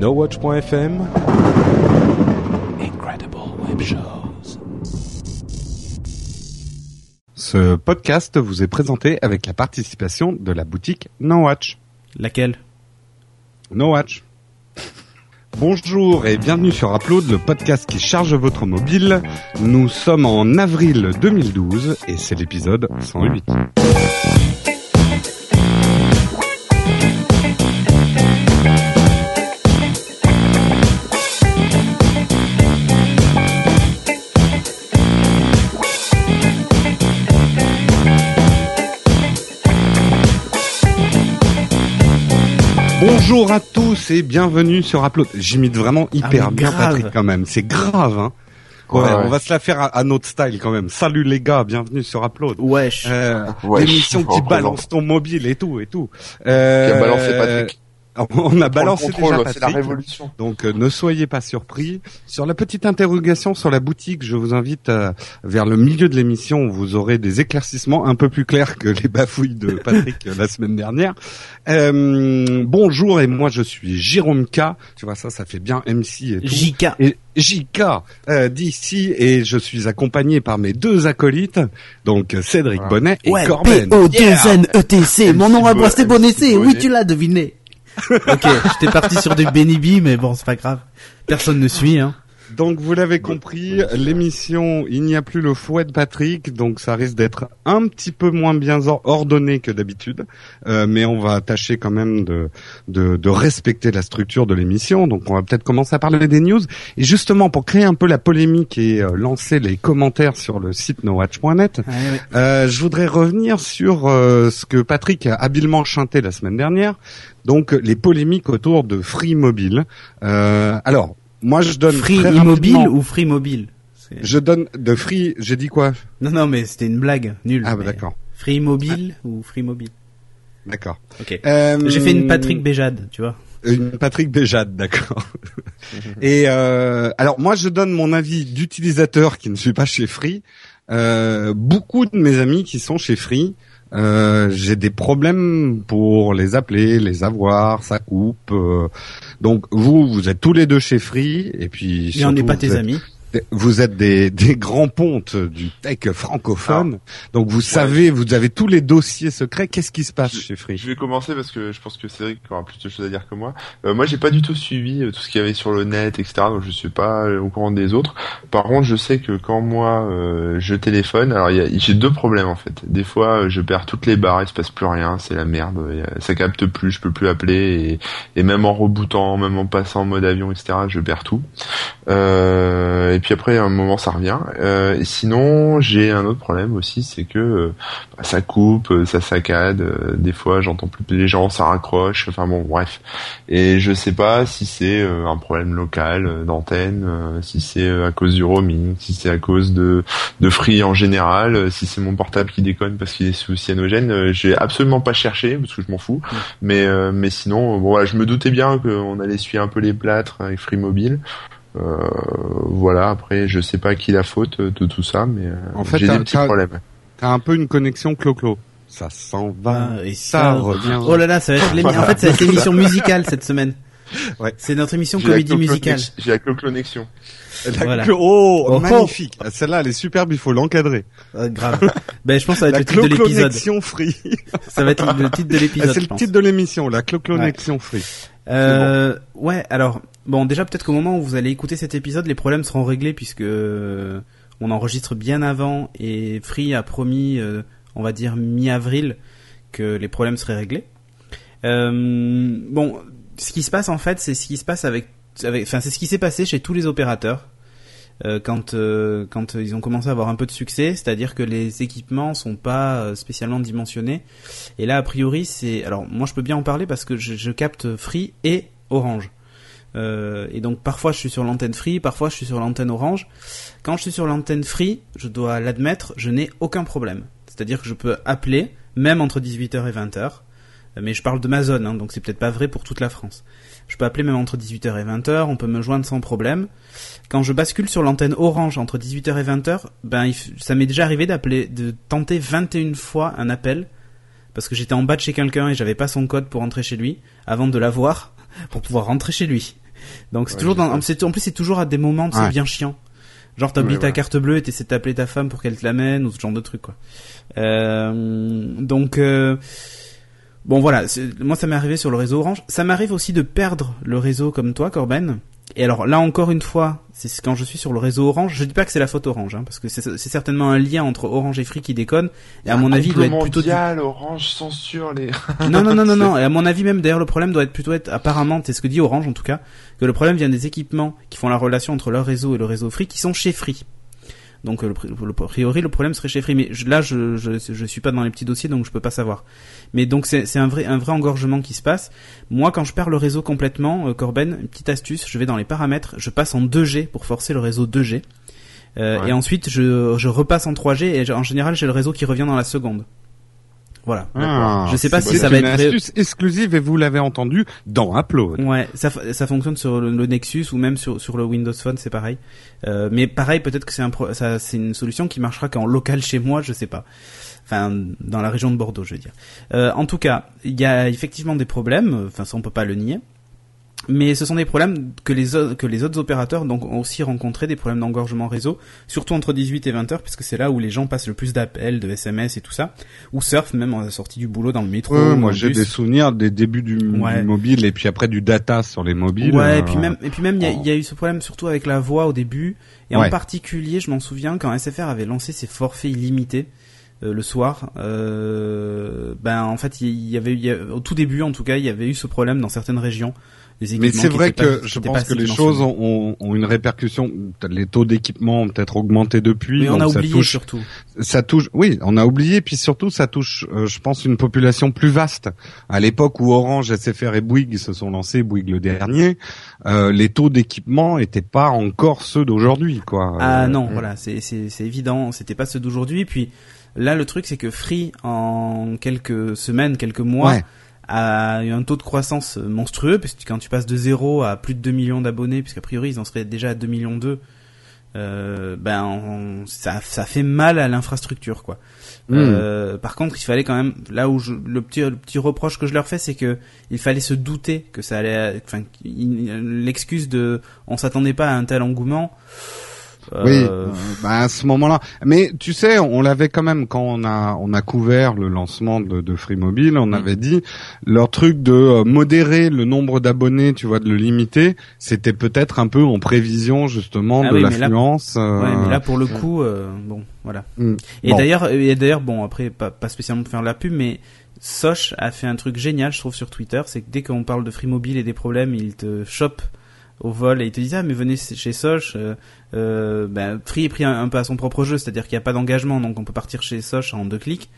NoWatch.fm Incredible Web Shows. Ce podcast vous est présenté avec la participation de la boutique NoWatch. Laquelle? NoWatch. Bonjour et bienvenue sur Upload, le podcast qui charge votre mobile. Nous sommes en avril 2012 et c'est l'épisode 108. Bonjour à tous et bienvenue sur Upload. J'imite vraiment hyper Ah, mais bien grave. Patrick quand même, c'est grave hein. Ouais, Ouais, ouais. on va se la faire à, à notre style quand même. Salut les gars, bienvenue sur Upload. Wesh. Euh, Ouais, l'émission qui balance ton mobile et tout et tout. Euh, Qui a balancé Patrick. On a balancé le contrôle, déjà la Patrick. révolution. Donc euh, ne soyez pas surpris. Sur la petite interrogation sur la boutique, je vous invite euh, vers le milieu de l'émission où vous aurez des éclaircissements un peu plus clairs que les bafouilles de Patrick euh, la semaine dernière. Euh, bonjour et moi je suis Jérôme K. Tu vois ça, ça fait bien MC et tout. JK. Et JK euh, d'ici et je suis accompagné par mes deux acolytes, donc Cédric. Bonnet et Ouais, Corben. P-O-2-N-E-T-C. E Mon nom à Bo- moi c'est Bonessé. Bonnet. Oui, tu l'as deviné. Ok, j'étais parti sur du Benny B, mais bon, c'est pas grave. Personne ne suit, hein. Donc vous l'avez compris, l'émission Il n'y a plus le fouet de Patrick, donc ça risque d'être un petit peu moins bien or- ordonné que d'habitude, Euh, mais on va tâcher quand même de, de, de respecter la structure de l'émission. Donc on va peut-être commencer à parler des news. Et justement pour créer un peu la polémique et euh, lancer les commentaires sur le site nowatch.net, euh, je voudrais revenir sur euh, ce que Patrick a habilement chanté la semaine dernière, donc les polémiques autour de Free Mobile. Euh, alors, moi je donne Free très Immobile rapidement- ou Free Mobile je donne de Free, j'ai dit quoi Non, non, mais c'était une blague. Nulle. Ah bah d'accord, Free Immobile ou Free Mobile d'accord. Ok. Euh, J'ai fait une Patrick Béjade, tu vois. Une Patrick Béjade, d'accord. Et euh, alors moi je donne mon avis d'utilisateur qui ne suis pas chez Free. Euh, beaucoup de mes amis qui sont chez Free, euh, j'ai des problèmes pour les appeler, les avoir, ça coupe. euh. donc vous, vous êtes tous les deux chez Free et puis Mais on n'est surtout, pas tes êtes- amis. Vous êtes des, des grands pontes du tech francophone, donc vous savez, vous avez tous les dossiers secrets. Qu'est-ce qui se passe Je- chez Free Je vais commencer parce que je pense que Cédric aura plus de choses à dire que moi. Euh, moi, j'ai pas du tout suivi euh, tout ce qu'il y avait sur le net, etc. Donc, je suis pas euh, au courant des autres. Par contre, je sais que quand moi euh, je téléphone, alors il y a- j'ai deux problèmes en fait. Des fois, euh, je perds toutes les barres, il se passe plus rien, c'est la merde. Ça capte plus, je peux plus appeler et, et même en rebootant, même en passant en mode avion, etc. Je perds tout. Euh, et puis après, à un moment, ça revient. Euh, et sinon, j'ai un autre problème aussi, c'est que euh, bah, ça coupe, euh, ça saccade. euh, des fois, j'entends plus les gens, ça raccroche. Enfin bon, bref. Et je sais pas si c'est euh, un problème local d'antenne, euh, si c'est euh, à cause du roaming, si c'est à cause de de Free en général, euh, si c'est mon portable qui déconne parce qu'il est sous cyanogène. Euh, j'ai absolument pas cherché parce que je m'en fous. Mais euh, mais sinon, bon, voilà, je me doutais bien qu'on allait suivre un peu les plâtres avec Free Mobile. Euh, voilà. Après, je sais pas qui la faute de tout ça, mais euh, En fait, j'ai des petits problèmes. T'as un peu une connexion clo-clo. Ça s'en va, Ah, et ça, ça- revient. Oh là là, ça va être l'émi- En fait, ça va être l'émission musicale cette semaine. Ouais. C'est notre émission J'ai la comédie musicale. J'ai la clo-connexion. La Voilà. clo- oh, Oh, oh. magnifique. Celle-là, elle est superbe, il faut l'encadrer. Euh, grave. ben, je pense que ça va être La le titre de l'épisode. clo-connexion free. Ça va être le titre de Ah, l'épisode. C'est le titre de l'émission, la clo-connexion free. Euh, ouais, alors bon, déjà peut-être qu'au moment où vous allez écouter cet épisode, les problèmes seront réglés puisque euh, on enregistre bien avant et Free a promis, euh, on va dire mi-avril, que les problèmes seraient réglés. Euh, bon, ce qui se passe en fait, c'est ce qui se passe enfin c'est ce qui s'est passé chez tous les opérateurs. Euh, quand euh, quand ils ont commencé à avoir un peu de succès, c'est-à-dire que les équipements sont pas euh, spécialement dimensionnés. Et là, a priori, c'est alors moi je peux bien en parler parce que je, capte Free et Orange. Euh, et donc parfois je suis sur l'antenne Free, parfois je suis sur l'antenne Orange. Quand je suis sur l'antenne Free, je dois l'admettre, je n'ai aucun problème. C'est-à-dire que je peux appeler, même entre 18h et 20h. Mais je parle de ma zone, hein, donc c'est peut-être pas vrai pour toute la France. Je peux appeler même entre 18h et 20h, on peut me joindre sans problème. Quand je bascule sur l'antenne Orange entre 18h et 20h, ben ça m'est déjà arrivé d'appeler, de tenter 21 fois un appel parce que j'étais en bas de chez quelqu'un et j'avais pas son code pour rentrer chez lui avant de l'avoir pour pouvoir rentrer chez lui. Donc c'est Ouais, toujours dans, c'est, en plus c'est toujours à des moments, c'est Ouais. bien chiant. Genre t'as oublié Ouais, ta carte bleue et t'essaies d'appeler ta femme pour qu'elle te l'amène ou ce genre de truc quoi. Euh, donc euh, bon voilà, moi ça m'est arrivé sur le réseau Orange. Ça m'arrive aussi de perdre le réseau comme toi Corben. Et alors là encore une fois, c'est quand je suis sur le réseau Orange, je dis pas que c'est la faute Orange, hein, parce que c'est certainement un lien entre Orange et Free qui déconne. Et à mon avis, il doit être plutôt mondial, Orange censure les. non, non, non, non, non. Et à mon avis, même d'ailleurs, le problème doit être plutôt être, apparemment, c'est ce que dit Orange en tout cas, que le problème vient des équipements qui font la relation entre leur réseau et le réseau Free, qui sont chez Free. Donc, euh, le, a priori, le problème serait chez Free. Mais je- là, je, je, je suis pas dans les petits dossiers, donc je peux pas savoir. Mais donc, c'est un vrai, un vrai engorgement qui se passe. Moi, quand je perds le réseau complètement, euh, Corben, une petite astuce, je vais dans les paramètres, je passe en 2G pour forcer le réseau 2G. Euh, Ouais. Et ensuite, je, je repasse en 3G et en général, j'ai le réseau qui revient dans la seconde. Voilà. Ah, Je sais pas si ça une va être vrai- astuce exclusive et vous l'avez entendu dans Upload. Ouais, ça, ça fonctionne sur le, le Nexus ou même sur, sur le Windows Phone, c'est pareil. Euh, mais pareil, peut-être que c'est un pro- ça, c'est une solution qui marchera qu'en local chez moi, je sais pas. Enfin, dans la région de Bordeaux, je veux dire. Euh, en tout cas, il y a effectivement des problèmes. Enfin, ça on peut pas le nier. Mais ce sont des problèmes que les, que autres opérateurs donc, ont aussi rencontré, des problèmes d'engorgement réseau, surtout entre 18 et 20 heures, puisque c'est là où les gens passent le plus d'appels, de SMS et tout ça, ou surfent même en sortie du boulot dans le métro. Ouais, moi j'ai des souvenirs des débuts du, mobile et puis après du data sur les mobiles. Ouais, euh, et puis même, et puis même, il y, a- oh. il y a eu ce problème surtout avec la voix au début, et Ouais. en particulier, je m'en souviens quand SFR avait lancé ses forfaits illimités euh, le soir. Euh, ben en fait, il y avait, il y a- au tout début, en tout cas, il y avait eu ce problème dans certaines régions. Des Mais c'est vrai pas- que je pense que les choses ont, ont une répercussion. Les taux d'équipement ont peut-être augmenté depuis. Mais on a ça oublié touche, surtout. ça touche. Oui, on a oublié. Puis surtout, ça touche, euh, je pense, une population plus vaste. À l'époque où Orange, SFR et Bouygues se sont lancés, Bouygues le dernier, euh, les taux d'équipement étaient pas encore ceux d'aujourd'hui, quoi. Ah Euh, non, voilà, c'est évident, c'était pas ceux d'aujourd'hui. Puis là, le truc, c'est que Free, en quelques semaines, quelques mois, Ouais. A eu un taux de croissance monstrueux, parce que quand tu passes de 0 à plus de 2 millions d'abonnés, puisqu'a priori ils en seraient déjà à 2 millions 2, euh, ben on- ça, ça fait mal à l'infrastructure quoi. Hmm. Euh, par contre, il fallait quand même là où je, le petit le petit reproche que je leur fais, c'est que il fallait se douter que ça allait, enfin l'excuse de on s'attendait pas à un tel engouement. Oui, euh, euh, bah, à ce moment-là. Mais tu sais, on l'avait quand même quand on a on a couvert le lancement de, de Free Mobile, on Mm. avait dit leur truc de euh, modérer le nombre d'abonnés, tu vois, de le limiter, c'était peut-être un peu en prévision justement Ah de oui, mais là- l'affluence. euh, Ouais, mais là pour le coup, bon, voilà. mm. Et Bon. d'ailleurs, et d'ailleurs, bon, après, pas, pas spécialement pour faire la pub, mais Soch a fait un truc génial, je trouve, sur Twitter, c'est que dès qu'on parle de Free Mobile et des problèmes, il te chope au vol et il te dit ah mais venez chez Soch, euh, euh, ben, Free est pris un, un peu à son propre jeu, c'est-à-dire qu'il n'y a pas d'engagement, donc on peut partir chez Soch en deux clics.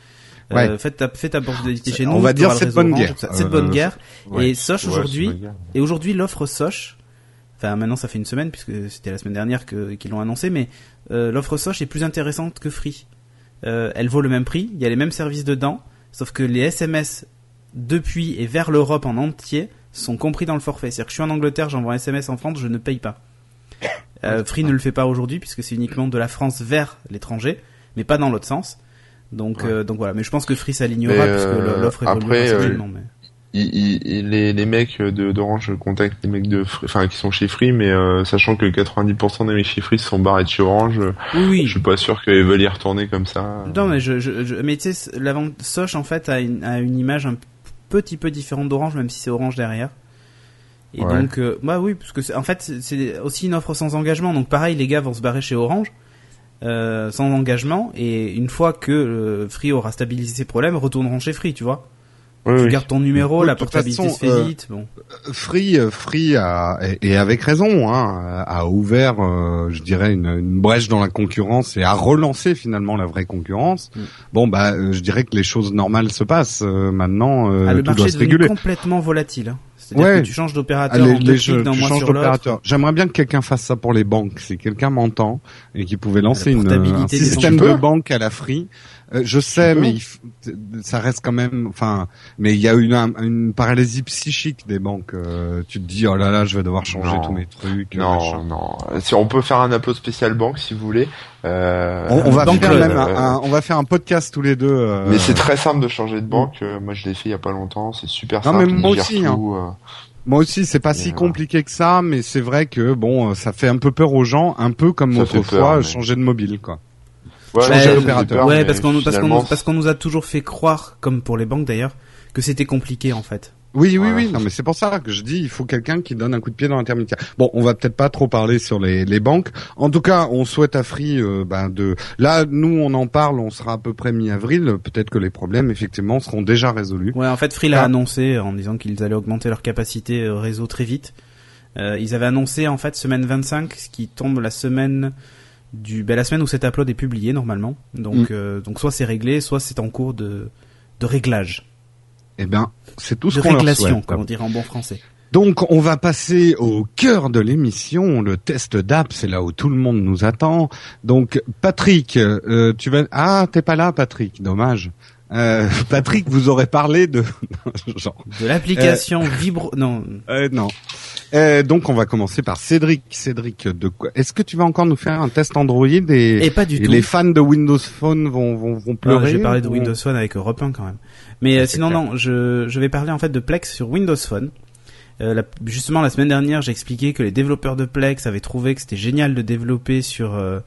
Euh, faites ta, faites ta porte d'identité C'est- chez nous. on va dire réseau bonne Orange, guerre. Euh, bonne ouais. Et Soch Ouais, aujourd'hui, et aujourd'hui, l'offre Soch, enfin maintenant ça fait une semaine puisque c'était la semaine dernière que- qu'ils l'ont annoncé, mais euh, l'offre Soch est plus intéressante que Free. Euh, elle vaut le même prix, il y a les mêmes services dedans, sauf que les SMS depuis et vers l'Europe en entier sont compris dans le forfait. C'est-à-dire que je suis en Angleterre, j'envoie un SMS en France, je ne paye pas. Euh, Free ne le fait pas aujourd'hui puisque c'est uniquement de la France vers l'étranger, mais pas dans l'autre sens. Donc, Ouais. euh, donc voilà. Mais je pense que Free s'alignera puisque euh, l'offre évolue après, mais- Il- il- les, les mecs d'Orange contactent les mecs de Free- enfin qui sont chez Free mais euh, sachant que 90% des mecs chez Free sont barrés de chez Orange Oui, oui. je suis pas sûr qu'ils veulent y retourner comme ça Non, mais je, je, je- mais tu sais, la vente Soch en fait a une, a une image un petit peu différente d'Orange, même si c'est Orange derrière. Et Ouais. donc, euh, bah oui, parce que c'est- en fait c'est- c'est aussi une offre sans engagement. Donc pareil, les gars vont se barrer chez Orange euh, sans engagement, et une fois que euh, Free aura stabilisé ses problèmes, retourneront chez Free, tu vois. Oui, tu oui. gardes ton numéro, la portabilité façon, se fait euh, vite. Bon. Free, euh, Free a, et, avec raison, hein, a ouvert, euh, je dirais, une, une brèche dans la concurrence et a relancé finalement la vraie concurrence. Mm. Bon, bah, je dirais que les choses normales se passent. Euh, maintenant, euh, Ah, le tout marché doit se réguler. complètement volatile. hein. C'est-à-dire Ouais. que tu changes Ah, d'opérateur les- en deux jeux, d'un tu mois changes sur l'autre. J'aimerais bien que quelqu'un fasse ça pour les banques. Si quelqu'un m'entend et qui pouvait lancer une, un système de banque à la Free, euh, je sais, mais il ça reste quand même. Enfin, mais il y a une, une paralysie psychique des banques. Euh, tu te dis, oh là là, je vais devoir changer Non. tous mes trucs. non machin. non si on peut faire un upload spécial banque si vous voulez euh, On, on va faire euh, même un, un- on va faire un podcast tous les deux. euh, mais c'est très simple de changer de banque euh, moi je l'ai fait il y a pas longtemps c'est super Non, simple mais moi aussi, hein. tout, euh, Moi aussi, c'est pas si compliqué que ça, mais c'est vrai que bon, ça fait un peu peur aux gens, un peu comme autrefois changer de mobile, quoi. Ouais, changer d'opérateur. Ouais, parce qu'on parce qu'on parce qu'on nous a toujours fait croire, comme pour les banques d'ailleurs, que c'était compliqué en fait. Oui, oui, oui. Non, mais c'est pour ça que je dis, il faut quelqu'un qui donne un coup de pied dans l'intermédiaire. Bon, on va peut-être pas trop parler sur les, les banques. En tout cas, on souhaite à Free, euh, ben de. Là, nous, on en parle. On sera à peu près mi-avril. Peut-être que les problèmes, effectivement, seront déjà résolus. Ouais, en fait, Free l'a ah. annoncé en disant qu'ils allaient augmenter leur capacité euh, réseau très vite. Euh, ils avaient annoncé en fait semaine 25, ce qui tombe la semaine du, ben, la semaine où cet upload est publié normalement. Donc, mm. euh, donc soit c'est réglé, soit c'est en cours de de réglage. Eh ben, c'est tout ce qu'on leur souhaite. comme on dirait en bon français. Donc on va passer au cœur de l'émission, le test d'app, c'est là où tout le monde nous attend. Donc Patrick, euh, tu vas ah t'es pas là Patrick, dommage. Euh, Patrick vous aurez parlé de genre de l'application euh, Vibro non euh, donc on va commencer par Cédric. Cédric, de quoi Est-ce que tu vas encore nous faire un test Android et, et pas du tout. les fans de Windows Phone vont vont, vont pleurer J'ai parlé de Windows Phone avec Europe 1 quand même. Mais euh, sinon non, je, je vais parler en fait de Plex sur Windows Phone. Euh, justement la semaine dernière, j'ai expliqué que les développeurs de Plex avaient trouvé que c'était génial de développer sur euh,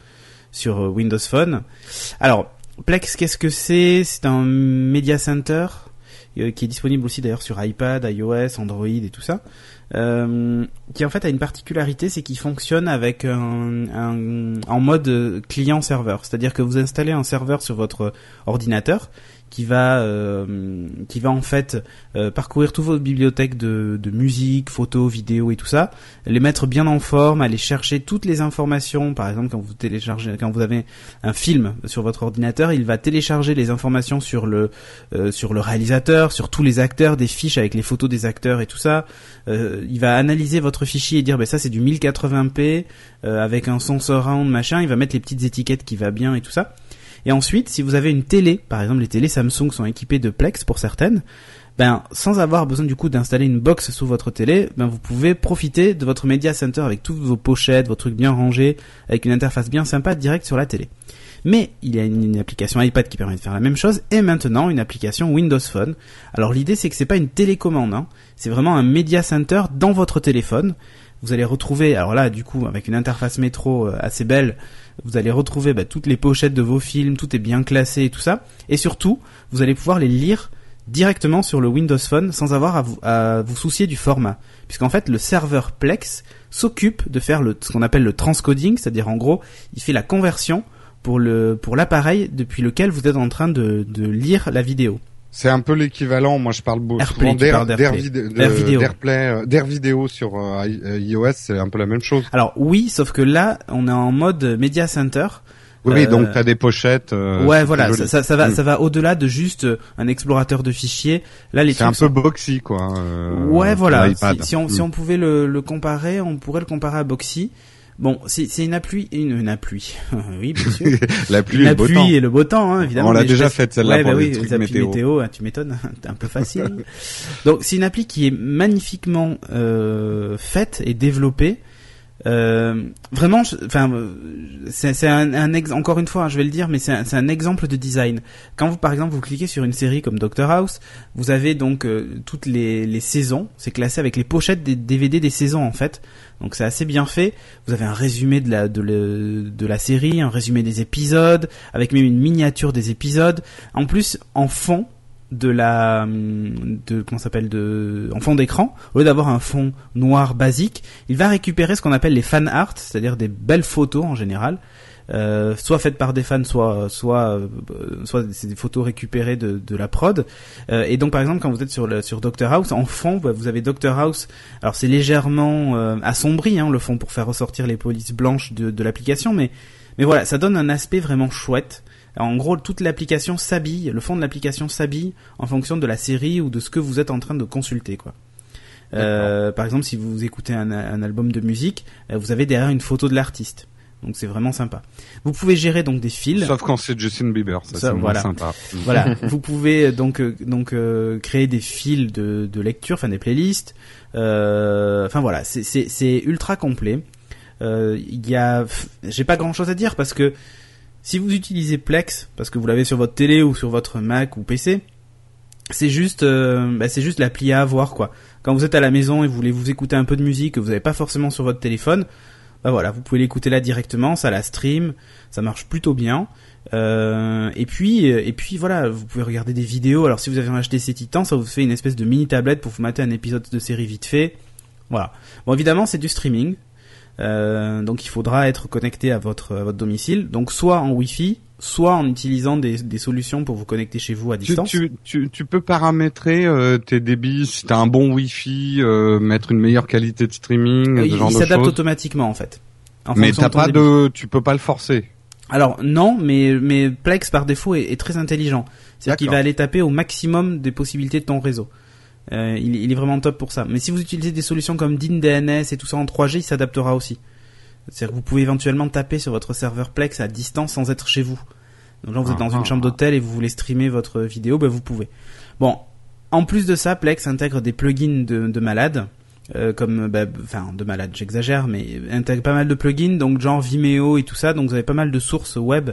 sur Windows Phone. Alors Plex, qu'est-ce que c'est? C'est un media center? Qui est disponible aussi d'ailleurs sur iPad, iOS, Android et tout ça. Euh, qui en fait a une particularité, c'est qu'il fonctionne avec un, un, en mode client-serveur. C'est-à-dire que vous installez un serveur sur votre ordinateur qui va euh, qui va en fait euh, parcourir toutes vos bibliothèques de, de musique, photos, vidéos et tout ça, les mettre bien en forme, aller chercher toutes les informations. Par exemple, quand vous téléchargez, quand vous avez un film sur votre ordinateur, il va télécharger les informations sur le euh, sur le réalisateur, sur tous les acteurs, des fiches avec les photos des acteurs et tout ça. il va analyser votre fichier et dire, ben ça c'est du 1080p avec un son surround machin. Il va mettre les petites étiquettes qui va bien et tout ça. Et ensuite, si vous avez une télé, par exemple les télés Samsung sont équipées de Plex pour certaines, ben sans avoir besoin du coup d'installer une box sous votre télé, ben vous pouvez profiter de votre media center avec toutes vos pochettes, vos trucs bien rangés, avec une interface bien sympa direct sur la télé. Mais il y a une, application iPad qui permet de faire la même chose et maintenant une application Windows Phone. Alors l'idée c'est que c'est pas une télécommande, hein. c'est vraiment un media center dans votre téléphone. Vous allez retrouver, alors là du coup avec une interface métro euh, assez belle, vous allez retrouver bah, toutes les pochettes de vos films, tout est bien classé et tout ça. Et surtout, vous allez pouvoir les lire directement sur le Windows Phone sans avoir à vous, soucier du format. Puisqu'en fait, le serveur Plex s'occupe de faire ce qu'on appelle le transcoding, c'est-à-dire en gros, il fait la conversion pour l'appareil depuis lequel vous êtes en train de lire la vidéo. C'est un peu l'équivalent. Moi, je parle souvent d'Air euh, d'Air vidéo sur euh, euh, iOS. C'est un peu la même chose. Alors oui, sauf que là, on est en mode Media Center. Oui, donc tu as des pochettes. ouais, voilà, ça, ça, va, mm. ça va au-delà de juste un explorateur de fichiers. Là, les c'est un peu boxy, quoi. ouais, voilà. Si, on, si mm. on pouvait le, le comparer, on pourrait le comparer à boxy. Bon, c'est une pluie, une, une oui, bien sûr. la pluie, la et, le pluie beau et le beau temps, hein, évidemment. On l'a déjà faite celle-là ouais, pour bah les trucs météo. météo hein, tu m'étonnes, un peu facile. Donc c'est une appli qui est magnifiquement euh, faite et développée. Euh, vraiment, enfin, c'est un, un encore une fois, hein, je vais le dire, mais c'est un, un, exemple de design. Quand vous, par exemple, vous cliquez sur une série comme Doctor House, vous avez donc euh, toutes les, les saisons. C'est classé avec les pochettes des DVD des saisons en fait. Donc c'est assez bien fait. Vous avez un résumé de la, série, un résumé des épisodes, avec même une miniature des épisodes. En plus, en fond, de la de comment s'appelle de en fond d'écran au lieu d'avoir un fond noir basique il va récupérer ce qu'on appelle les fan art c'est-à-dire des belles photos en général euh, soit faites par des fans, soit soit euh, soit c'est des photos récupérées de, de la prod. Euh, et donc par exemple quand vous êtes sur le, sur Doctor House, en fond bah, vous avez Doctor House. Alors c'est légèrement assombri hein, le fond pour faire ressortir les polices blanches de, de l'application, mais mais voilà ça donne un aspect vraiment chouette. En gros, toute l'application s'habille, le fond de l'application s'habille en fonction de la série ou de ce que vous êtes en train de consulter, quoi. Euh, par exemple, si vous écoutez un, un album de musique, vous avez derrière une photo de l'artiste. Donc c'est vraiment sympa. Vous pouvez gérer donc des fils. Sauf quand c'est Justin Bieber, ça, c'est voilà. sympa. Voilà, vous pouvez euh, donc euh, donc euh, créer des fils de, de lecture, enfin des playlists. Euh, enfin voilà, c'est c'est ultra complet. Il y a, j'ai pas grand chose à dire parce que si vous utilisez Plex, parce que vous l'avez sur votre télé ou sur votre Mac ou PC, c'est juste, euh, bah, c'est juste l'appli à avoir quoi. Quand vous êtes à la maison et vous voulez vous écouter un peu de musique que vous n'avez pas forcément sur votre téléphone, bah voilà, vous pouvez l'écouter là directement, ça la stream, ça marche plutôt bien. Euh, et puis, et puis voilà, vous pouvez regarder des vidéos. Alors si vous avez un HTC Titan, ça vous fait une espèce de mini tablette pour vous mater un épisode de série vite fait. Voilà. Bon, évidemment, c'est du streaming. Euh, donc il faudra être connecté à votre, à votre domicile. Donc soit en Wi-Fi, soit en utilisant des, des solutions pour vous connecter chez vous à distance. Tu, tu, tu peux paramétrer euh, tes débits si t'as un bon Wi-Fi, euh, mettre une meilleure qualité de streaming, il, ce genre il de s'adapte automatiquement en fait. En Mais t'as pas débit. de, tu peux pas le forcer. Alors non, mais mais Plex par défaut est, est très intelligent. C'est-à-dire qu'il va aller taper au maximum des possibilités de ton réseau. Euh, il, il est vraiment top pour ça. Mais si vous utilisez des solutions comme DIN DNS et tout ça en 3G, il s'adaptera aussi. C'est-à-dire que vous pouvez éventuellement taper sur votre serveur Plex à distance sans être chez vous. Donc là, vous êtes dans Ah, une ah, chambre ah. d'hôtel et vous voulez streamer votre vidéo, ben vous pouvez. Bon, en plus de ça, Plex intègre des plugins de, de malades. euh, comme bah, enfin de malades j'exagère mais intègre pas mal de plugins donc genre Vimeo et tout ça donc vous avez pas mal de sources web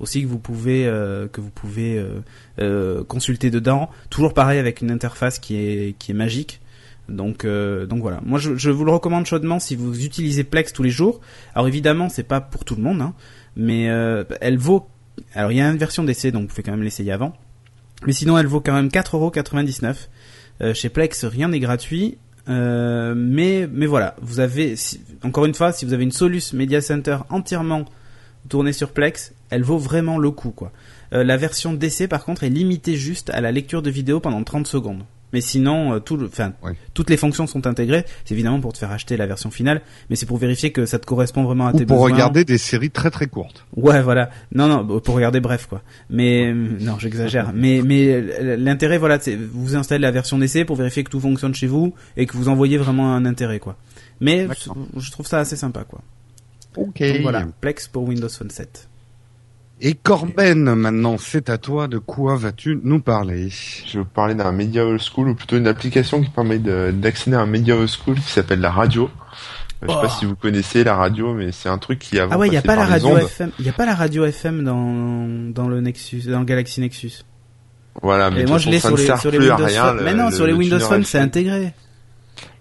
aussi que vous pouvez euh, que vous pouvez euh, euh, consulter dedans. Toujours pareil avec une interface qui est qui est magique. Donc euh, donc voilà. Moi je, vous le recommande chaudement si vous utilisez Plex tous les jours. Alors évidemment c'est pas pour tout le monde, hein, mais euh, elle vaut. Alors il y a une version d'essai donc vous pouvez quand même l'essayer avant. Mais sinon elle vaut quand même 4,99€. Euh, chez Plex rien n'est gratuit. Mais voilà, vous avez encore une fois si vous avez une Solus Media Center entièrement tournée sur Plex, elle vaut vraiment le coup la version d'essai par contre est limitée juste à la lecture de vidéo pendant 30 secondes. Mais sinon, euh, tout le, enfin, Ouais. toutes les fonctions sont intégrées. C'est évidemment pour te faire acheter la version finale, mais c'est pour vérifier que ça te correspond vraiment à Ou tes pour besoins. regarder des séries très très courtes. Ouais, voilà. Non, non, bah, pour regarder bref, quoi. Mais euh, non, j'exagère. mais mais euh, l'intérêt, voilà, c'est vous installez la version d'essai pour vérifier que tout fonctionne chez vous et que vous envoyez vraiment un intérêt, quoi. Mais je trouve ça assez sympa, quoi. Ok. Donc voilà, Plex pour Windows Phone 7. Et Corben, maintenant, c'est à toi. De quoi vas-tu nous parler? Je vais vous parler d'un Media Old School, ou plutôt une application qui permet de- d'accéder à un Media Old School qui s'appelle la radio. Euh, Je sais Oh. pas si vous connaissez la radio, mais c'est un truc qui avant Ah ouais, il y a pas la radio ondes. FM. Il y a pas la radio FM dans dans le Nexus, dans le Galaxy Nexus? Voilà, mais moi je l'ai sur ça les ne sur sert les plus à Windows rien, Phone. Mais non, le- sur les le Windows Phone, c'est intégré.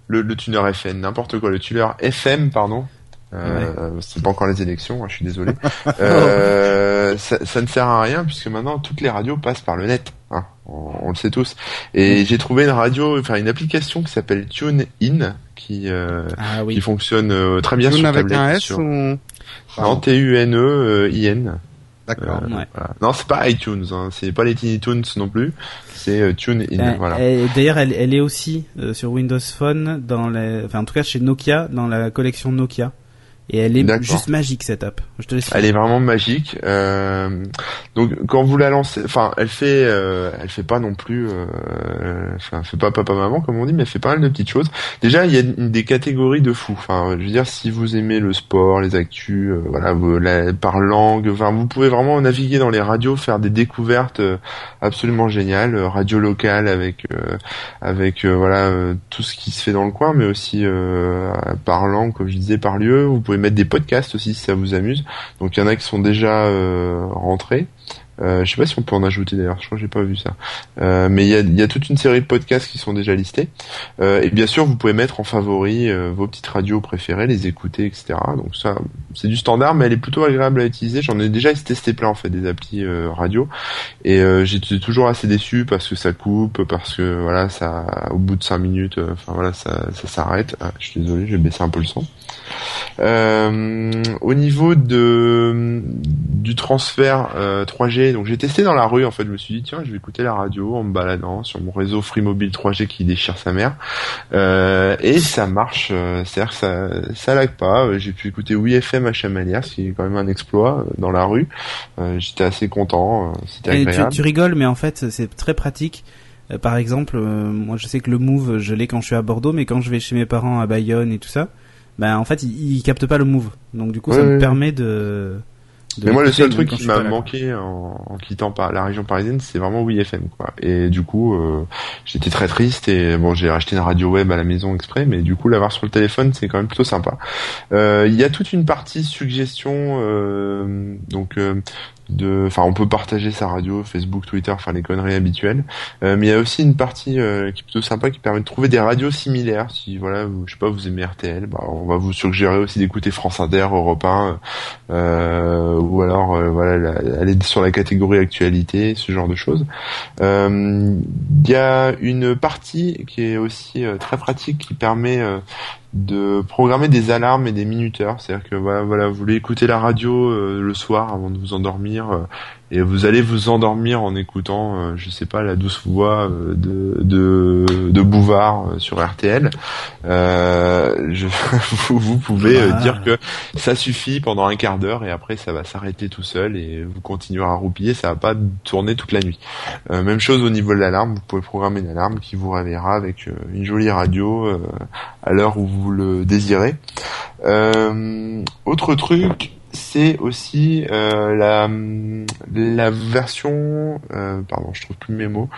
Le, le tuner FM, n'importe quoi, le tuner FM, pardon. Euh, C'est pas encore les élections, hein, je suis désolé. euh, ça, ça ne sert à rien puisque maintenant toutes les radios passent par le net. hein, on, on le sait tous. Et j'ai trouvé une radio, enfin une application qui s'appelle TuneIn qui euh, Ah qui fonctionne euh, très bien Tune sur avec tablette. un S sur... ou Non, T-U-N-E-I-N. D'accord. Ouais. Voilà. Non, c'est pas iTunes, hein, c'est pas les Tiny Toons non plus, c'est euh, TuneIn. Euh, voilà. et D'ailleurs, elle, elle est aussi euh, sur Windows Phone, dans les, enfin en tout cas chez Nokia, dans la collection Nokia. Et elle est juste magique cette app. Je te laisse. Elle est vraiment magique. Euh, donc quand vous la lancez, enfin, elle fait, euh, elle fait pas non plus, euh, enfin, elle fait pas papa maman comme on dit, mais elle fait pas mal de petites choses. Déjà, il y a une- des catégories de fous. Enfin, je veux dire, si vous aimez le sport, les actus, euh, voilà, vous, la- par langue, enfin, vous pouvez vraiment naviguer dans les radios, faire des découvertes euh, absolument géniales, euh, radio locale avec, euh, avec euh, voilà euh, tout ce qui se fait dans le coin, mais aussi euh, par langue, comme je disais, par lieu. Vous pouvez mettre des podcasts aussi si ça vous amuse. Donc il y en a qui sont déjà euh, rentrés. Euh, je sais pas si on peut en ajouter d'ailleurs, je crois que j'ai pas vu ça. Euh, mais il y a, toute une série de podcasts qui sont déjà listés. Euh, et bien sûr, vous pouvez mettre en favori euh, vos petites radios préférées, les écouter, etc. Donc ça, c'est du standard, mais elle est plutôt agréable à utiliser. J'en ai déjà testé plein en fait des applis radio, et j'étais toujours assez déçu parce que ça coupe, parce que voilà, ça, au bout de 5 minutes, enfin voilà, ça, s'arrête. Ah, je suis désolé, je vais baisser un peu le son. Au niveau de du transfert 3G, donc j'ai testé dans la rue en fait, je me suis dit tiens, je vais écouter la radio en me baladant sur mon réseau Free Mobile 3G qui déchire sa mère. Euh, et ça marche, euh, c'est-à-dire que ça ça lag pas, Euh, j'ai pu écouter WeFM à Chamalières, ce qui est quand même un exploit dans la rue. Euh, J'étais assez content, c'était Et tu, agréable. tu rigoles, mais en fait, c'est très pratique. Euh, par exemple, moi, je sais que le Move, je l'ai quand je suis à Bordeaux, mais quand je vais chez mes parents à Bayonne et tout ça, ben en fait, ils, ils captent pas le Move. Donc du coup, ça Ouais, me permet de. Mais moi, le seul truc qui m'a manqué en, en quittant par la région parisienne, c'est vraiment WeFM, quoi. Et du coup, euh, j'étais très triste et bon, j'ai acheté une radio web à la maison exprès, mais du coup, l'avoir sur le téléphone, c'est quand même plutôt sympa. Euh, Il y a toute une partie suggestion, euh, donc euh, enfin, on peut partager sa radio, Facebook, Twitter, enfin les conneries habituelles. Euh, mais il y a aussi une partie euh, qui est plutôt sympa qui permet de trouver des radios similaires. Si voilà, vous, je sais pas, vous aimez RTL, bah, on va vous suggérer aussi d'écouter France Inter, Europe 1, euh, ou alors voilà, aller sur la catégorie actualité, ce genre de choses. Il y a une partie qui est aussi très pratique qui permet de programmer des alarmes et des minuteurs. C'est-à-dire que voilà, voilà, vous voulez écouter la radio euh, le soir avant de vous endormir, euh, et vous allez vous endormir en écoutant, euh, je sais pas, la douce voix euh, de, de, de Bouvard euh, sur RTL. Je, vous, vous, pouvez ah. dire que ça suffit pendant un quart d'heure et après ça va s'arrêter tout seul et vous continuerez à roupiller, ça va pas tourner toute la nuit. même chose au niveau de l'alarme, vous pouvez programmer une alarme qui vous réveillera avec une jolie radio à l'heure où vous le désirez. autre truc, c'est aussi euh, la la version euh, pardon je trouve plus mes mots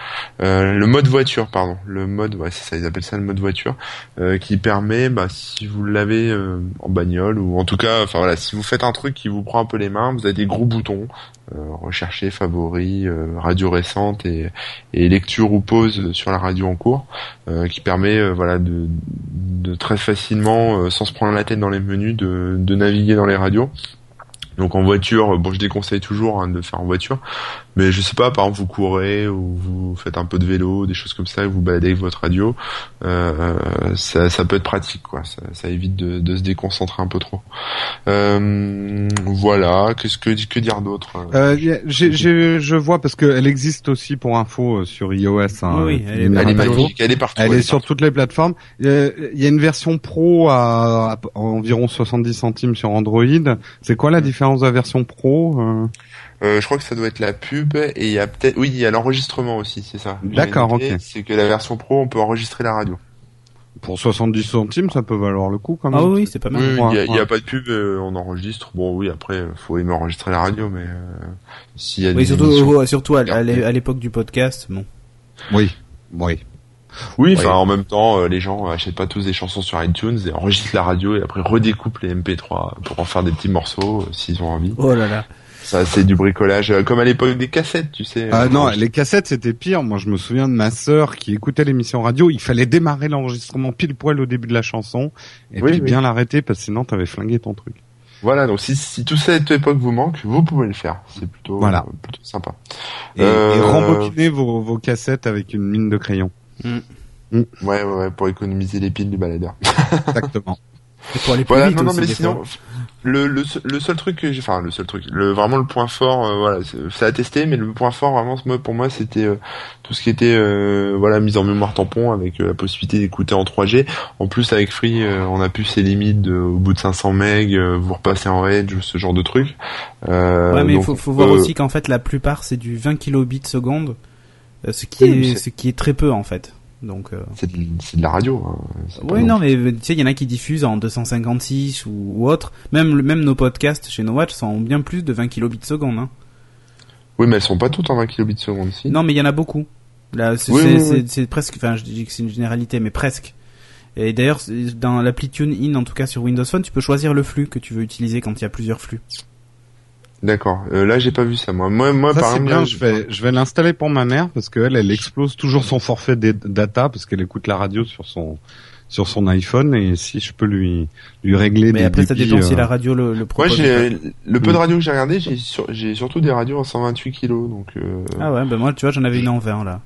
euh, le mode voiture pardon. Le mode ouais ça ils appellent ça le mode voiture euh, qui permet bah si vous l'avez euh, en bagnole ou en tout cas enfin voilà si vous faites un truc qui vous prend un peu les mains vous avez des gros boutons rechercher favoris radio récente et, et lecture ou pause sur la radio en cours qui permet voilà de, de très facilement sans se prendre la tête dans les menus de, de naviguer dans les radios donc en voiture, bon je déconseille toujours hein, de faire en voiture, mais je sais pas, par exemple vous courez ou vous faites un peu de vélo, des choses comme ça, et vous baladez avec votre radio, euh, ça, ça, peut être pratique quoi, ça, ça évite de, de, se déconcentrer un peu trop. Euh, voilà, qu'est-ce que que dire d'autre? Euh, Je vois parce qu'elle existe aussi pour info euh, sur iOS. Hein, oui, elle est, elle est magnifique, elle est partout. Elle, est, sur toutes les plateformes. Euh, il y a une version pro à, à environ 70 centimes sur Android. C'est quoi la différence de la version pro euh euh, je crois que ça doit être la pub et il y a peut-être oui il y a l'enregistrement aussi c'est ça. D'accord ok. C'est que la version pro on peut enregistrer la radio. Pour 70 centimes ça peut valoir le coup quand même. Ah oui c'est pas mal. Il n'y a, pas de pub euh, on enregistre bon oui après faut aimer enregistrer la radio mais s'il y a oui, surtout surtout à, l'époque du podcast bon. Oui oui. Oui, enfin en même temps, les gens achètent pas tous des chansons sur iTunes et enregistrent la radio et après redécoupent les MP3 pour en faire des petits morceaux s'ils ont envie. Oh là là. Ça, c'est du bricolage, euh, comme à l'époque des cassettes, tu sais. Ah non, les cassettes c'était pire. Moi, je me souviens de ma sœur qui écoutait l'émission radio. Il fallait démarrer l'enregistrement pile poil au début de la chanson et puis bien l'arrêter parce que sinon t'avais flingué ton truc. Voilà, donc si, si tout cette époque vous manque, vous pouvez le faire. C'est plutôt, voilà. plutôt sympa. Et, euh... rembobiner vos, vos cassettes avec une mine de crayon. Mm. Mm. Ouais, ouais, ouais, pour économiser les piles du baladeur. Exactement. Et pour aller plus voilà, vite non, non, aussi, mais des sinon, fois. le, le, le seul truc que j'ai, enfin, le seul truc, le, vraiment le point fort, euh, voilà, c'est- ça a testé, mais le point fort, vraiment, moi, pour moi, c'était euh, tout ce qui était, euh, voilà, mise en mémoire tampon avec euh, la possibilité d'écouter en 3G. En plus, avec Free, euh, on a pu ses limites de, au bout de 500 MB, euh, vous repassez en Edge, ce genre de truc. Euh, Ouais, mais il faut, faut voir euh, aussi qu'en fait la plupart c'est du 20 kilobits seconde, euh, ce qui Oui, est ce qui est très peu en fait. Donc euh... C'est de, la radio. Hein. Oui non mais tu sais il y en a qui diffusent en 256 ou, ou autre. Même même nos podcasts chez No Watch sont bien plus de 20 kilobits seconde. Hein. Oui, mais elles sont pas toutes en 20 kilobits seconde, si. Non mais il y en a beaucoup. Là c'est Oui, oui, presque enfin je dis que c'est une généralité mais presque. Et d'ailleurs dans l'appli TuneIn en tout cas sur Windows Phone tu peux choisir le flux que tu veux utiliser quand il y a plusieurs flux. D'accord. Euh, là, j'ai pas vu ça, moi. Moi, moi Ça par c'est exemple, bien. Je vais je vais l'installer pour ma mère parce qu'elle elle explose toujours son forfait des data parce qu'elle écoute la radio sur son sur son iPhone et si je peux lui lui régler Mais des après ça dépend si euh, la radio le, le Moi, propose. j'ai le peu de radio que j'ai regardé, j'ai sur- j'ai surtout des radios en 128 kilos, donc. Euh... Ah ouais bah moi tu vois j'en avais une en 20 là.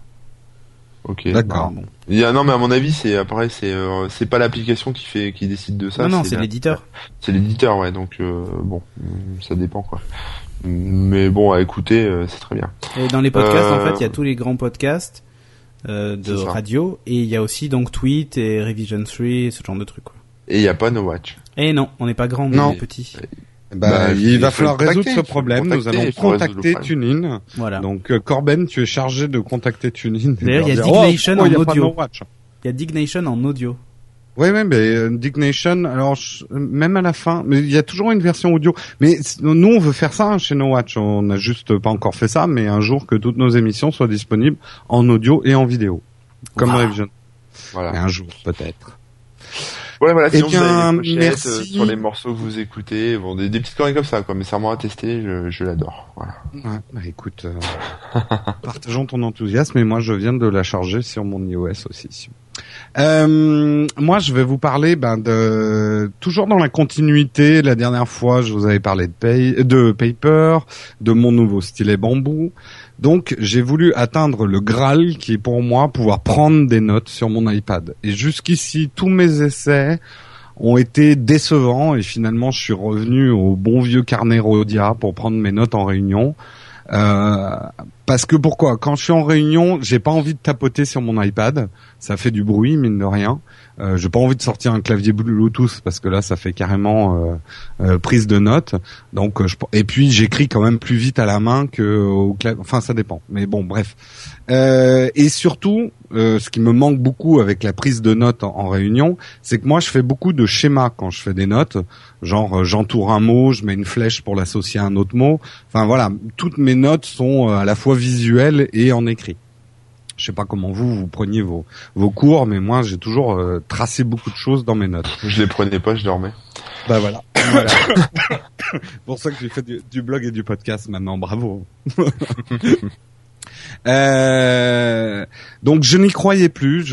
Ok. D'accord. Bon. Il y a- non, mais à mon avis, c'est après, c'est euh, c'est pas l'application qui fait qui décide de ça. non non c'est l'éditeur. C'est l'éditeur, ouais. Donc euh, bon, mm, ça dépend quoi. Mais bon, à écouter, euh, c'est très bien. Et dans les podcasts, Euh, en fait, il y a tous les grands podcasts euh, de radio et il y a aussi donc Tweet et Revision 3 et ce genre de trucs. Quoi. Et il y a pas No Watch. Et non, on n'est pas grand, Non. on est petit. Bah, Bah, il il va falloir résoudre ce problème. Nous allons contacter TuneIn. Voilà. Donc euh, Corben, tu es chargé de contacter TuneIn. et D'ailleurs, il y a Dignation oh, en audio. Il y a Dignation en audio. Oui, oui, mais euh, Dignation, alors je- même à la fin, mais il y a toujours une version audio. Mais nous, on veut faire ça hein, chez No Watch. On n'a juste pas encore fait ça, mais un jour que toutes nos émissions soient disponibles en audio et en vidéo, comme Wow. Revision. Voilà. Mais un jour, peut-être. Ouais, voilà, Eh sinon vous bien, avez des pochettes, merci. euh, sur les morceaux que vous écoutez, bon, des, des petites conneries comme ça, quoi, mais c'est vraiment à tester, je, je l'adore, voilà. Ouais, bah écoute, euh, partageons ton enthousiasme et moi je viens de la charger sur mon iOS aussi. Euh, moi je vais vous parler ben, de toujours dans la continuité. La dernière fois je vous avais parlé de, pay, de Paper, de mon nouveau stylet bambou. Donc j'ai voulu atteindre le Graal qui est pour moi pouvoir prendre des notes sur mon iPad. Et jusqu'ici tous mes essais ont été décevants et finalement je suis revenu au bon vieux carnet Rhodia pour prendre mes notes en réunion. Euh, parce que pourquoi? Quand je suis en réunion, j'ai pas envie de tapoter sur mon iPad. Ça fait du bruit, mine de rien. Euh, j'ai pas envie de sortir un clavier Bluetooth parce que là, ça fait carrément euh, euh, prise de notes. Donc, euh, je, et puis j'écris quand même plus vite à la main que au clavier. Enfin, ça dépend. Mais bon, bref. Et surtout, euh, ce qui me manque beaucoup avec la prise de notes en, en réunion, c'est que moi, je fais beaucoup de schémas quand je fais des notes. Genre, euh, j'entoure un mot, je mets une flèche pour l'associer à un autre mot. Enfin voilà, toutes mes notes sont euh, à la fois visuelles et en écrit. Je sais pas comment vous vous preniez vos vos cours, mais moi j'ai toujours tracé beaucoup de choses dans mes notes. Je les prenais pas, je dormais. Bah voilà. voilà. Pour ça que j'ai fait du, du blog et du podcast maintenant. Bravo. Euh, donc je n'y croyais plus.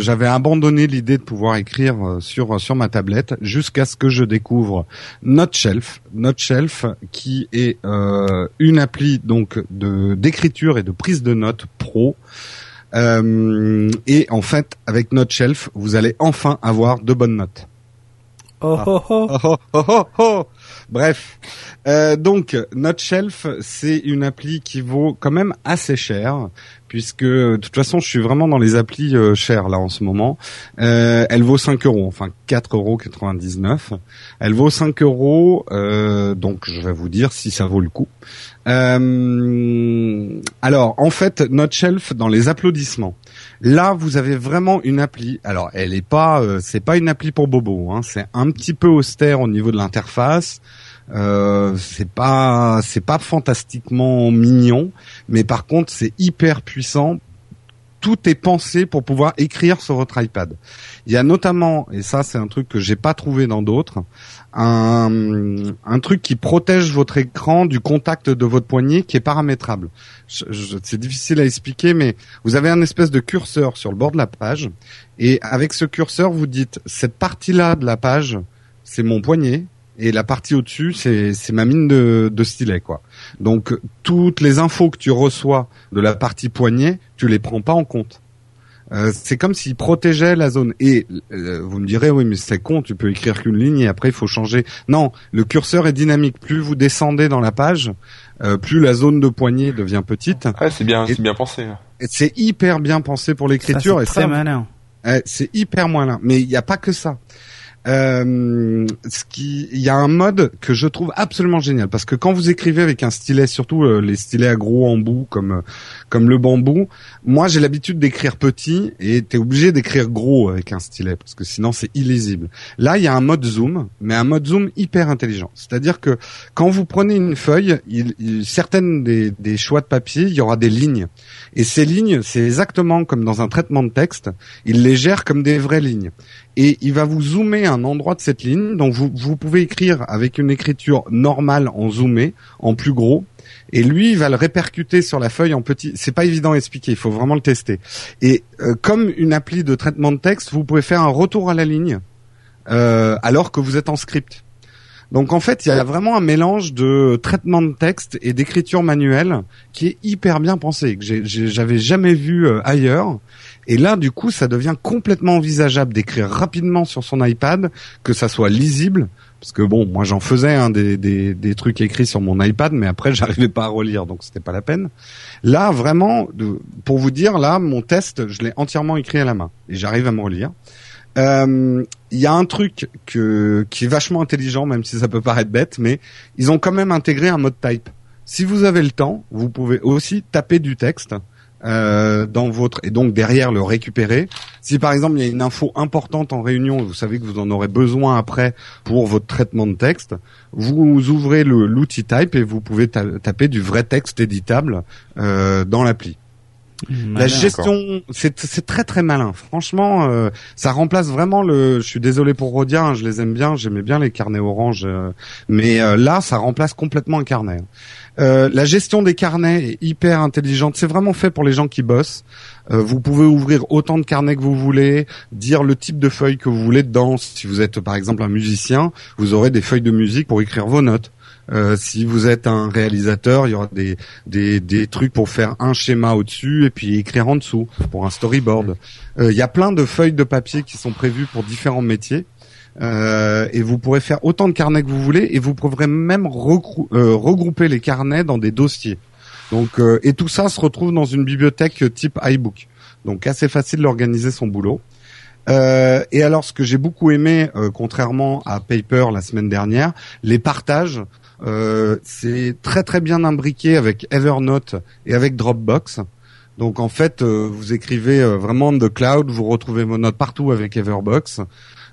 J'avais abandonné l'idée de pouvoir écrire euh, sur sur ma tablette jusqu'à ce que je découvre NoteShelf. NoteShelf qui est euh, une appli donc de d'écriture et de prise de notes pro. Euh, et en fait, avec NoteShelf, vous allez enfin avoir de bonnes notes. Oh Ah. oh oh. Oh, oh, oh, oh, oh. Bref, Euh, donc NoteShelf, c'est une appli qui vaut quand même assez cher, puisque de toute façon, je suis vraiment dans les applis euh, chères là en ce moment. Euh, elle vaut 5 euros, enfin 4,99 euros. Elle vaut 5 euros, euh, donc je vais vous dire si ça vaut le coup. Euh, alors, en fait, NoteShelf dans les applaudissements. Là, vous avez vraiment une appli. Alors, elle est pas, euh, c'est pas une appli pour bobo. Hein, c'est un petit peu austère au niveau de l'interface. Euh, c'est pas, c'est pas fantastiquement mignon, mais par contre, c'est hyper puissant. Tout est pensé pour pouvoir écrire sur votre iPad. Il y a notamment, et ça c'est un truc que j'ai pas trouvé dans d'autres, un, un truc qui protège votre écran du contact de votre poignet qui est paramétrable. Je- je- c'est difficile à expliquer, mais vous avez un espèce de curseur sur le bord de la page, et avec ce curseur, vous dites cette partie-là de la page, c'est mon poignet, et la partie au-dessus, c'est c'est ma mine de, de stylet, quoi. Donc toutes les infos que tu reçois de la partie poignet, tu les prends pas en compte. Euh, c'est comme s'il protégeait la zone. Et euh, vous me direz, oui, mais c'est con, tu peux écrire qu'une ligne et après il faut changer. Non, le curseur est dynamique. Plus vous descendez dans la page, euh, plus la zone de poignet devient petite. Ah, c'est bien, c'est bien pensé. hein. Et C'est hyper bien pensé pour l'écriture. c'est et très ça, malin. eh, c'est hyper malin. Mais il n'y a pas que ça. Euh, ce qui, il y a un mode que je trouve absolument génial parce que quand vous écrivez avec un stylet, surtout euh, les stylets à gros embout comme euh, comme le bambou, moi j'ai l'habitude d'écrire petit et t'es obligé d'écrire gros avec un stylet parce que sinon c'est illisible. Là il y a un mode zoom, mais un mode zoom hyper intelligent. C'est-à-dire que quand vous prenez une feuille, il, il- certaines des, des choix de papier, il y aura des lignes et ces lignes, c'est exactement comme dans un traitement de texte, il les gère comme des vraies lignes et il va vous zoomer un endroit de cette ligne. Donc vous, vous pouvez écrire avec une écriture normale en zoomé, en plus gros. Et lui, il va le répercuter sur la feuille en petit. C'est pas évident à expliquer, il faut vraiment le tester. Et euh, comme une appli de traitement de texte, vous pouvez faire un retour à la ligne euh, alors que vous êtes en script. Donc en fait, il y a vraiment un mélange de traitement de texte et d'écriture manuelle qui est hyper bien pensé, que j'avais jamais vu euh, ailleurs. Et là, du coup, ça devient complètement envisageable d'écrire rapidement sur son iPad, que ça soit lisible. Parce que bon, moi j'en faisais hein, des, des, des trucs écrits sur mon iPad, mais après j'arrivais pas à relire, donc c'était pas la peine. Là, vraiment, pour vous dire, là, mon test, je l'ai entièrement écrit à la main et j'arrive à me relire. Euh, Il y a un truc que, qui est vachement intelligent, même si ça peut paraître bête, mais ils ont quand même intégré un mode type. Si vous avez le temps, vous pouvez aussi taper du texte euh, dans votre et donc derrière le récupérer. Si par exemple il y a une info importante en réunion, vous savez que vous en aurez besoin après pour votre traitement de texte, vous ouvrez l'outil type et vous pouvez ta- taper du vrai texte éditable euh, dans l'appli. La gestion, c'est très très malin. Franchement, euh, ça remplace vraiment le. Je suis désolé pour Rodia, hein, je les aime bien, j'aimais bien les carnets orange, euh, mais euh, là, ça remplace complètement un carnet. la gestion des carnets est hyper intelligente. C'est vraiment fait pour les gens qui bossent. vous pouvez ouvrir autant de carnets que vous voulez, dire le type de feuilles que vous voulez dedans. Si vous êtes par exemple un musicien, vous aurez des feuilles de musique pour écrire vos notes. Euh, si vous êtes un réalisateur, il y aura des, des, des trucs pour faire un schéma au-dessus et puis écrire en dessous pour un storyboard. Euh, il y a plein de feuilles de papier qui sont prévues pour différents métiers. Euh, et vous pourrez faire autant de carnets que vous voulez et vous pourrez même regrouper les carnets dans des dossiers. Donc et tout ça se retrouve dans une bibliothèque type iBook. Donc assez facile d'organiser son boulot. Euh, et alors, ce que j'ai beaucoup aimé, contrairement à Paper la semaine dernière, les partages euh, c'est très très bien imbriqué avec Evernote et avec Dropbox. Donc en fait, euh, vous écrivez euh, vraiment de cloud, vous retrouvez vos notes partout avec Everbox.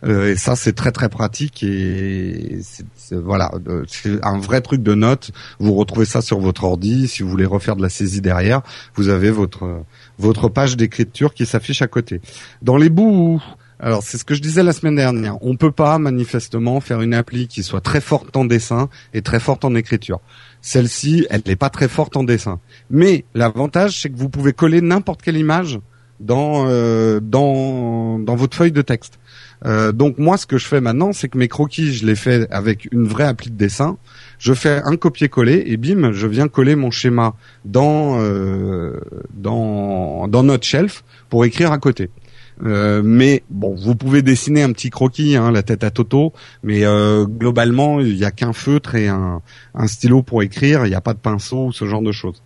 et ça, c'est très très pratique et c'est, voilà, c'est un vrai truc de notes. Vous retrouvez ça sur votre ordi. Si vous voulez refaire de la saisie derrière, vous avez votre votre page d'écriture qui s'affiche à côté. Dans les bouts alors c'est ce que je disais la semaine dernière. On peut pas manifestement faire une appli qui soit très forte en dessin et très forte en écriture. Celle-ci, elle n'est pas très forte en dessin. Mais l'avantage, c'est que vous pouvez coller n'importe quelle image dans euh, dans dans votre feuille de texte. Euh, donc moi, ce que je fais maintenant, c'est que mes croquis, je les fais avec une vraie appli de dessin. Je fais un copier-coller et bim, je viens coller mon schéma dans euh, dans dans notre shelf pour écrire à côté. Euh, mais bon, vous pouvez dessiner un petit croquis, hein, la tête à Toto, mais euh, globalement, il n'y a qu'un feutre et un, stylo pour écrire. Il n'y a pas de pinceau ou ce genre de choses.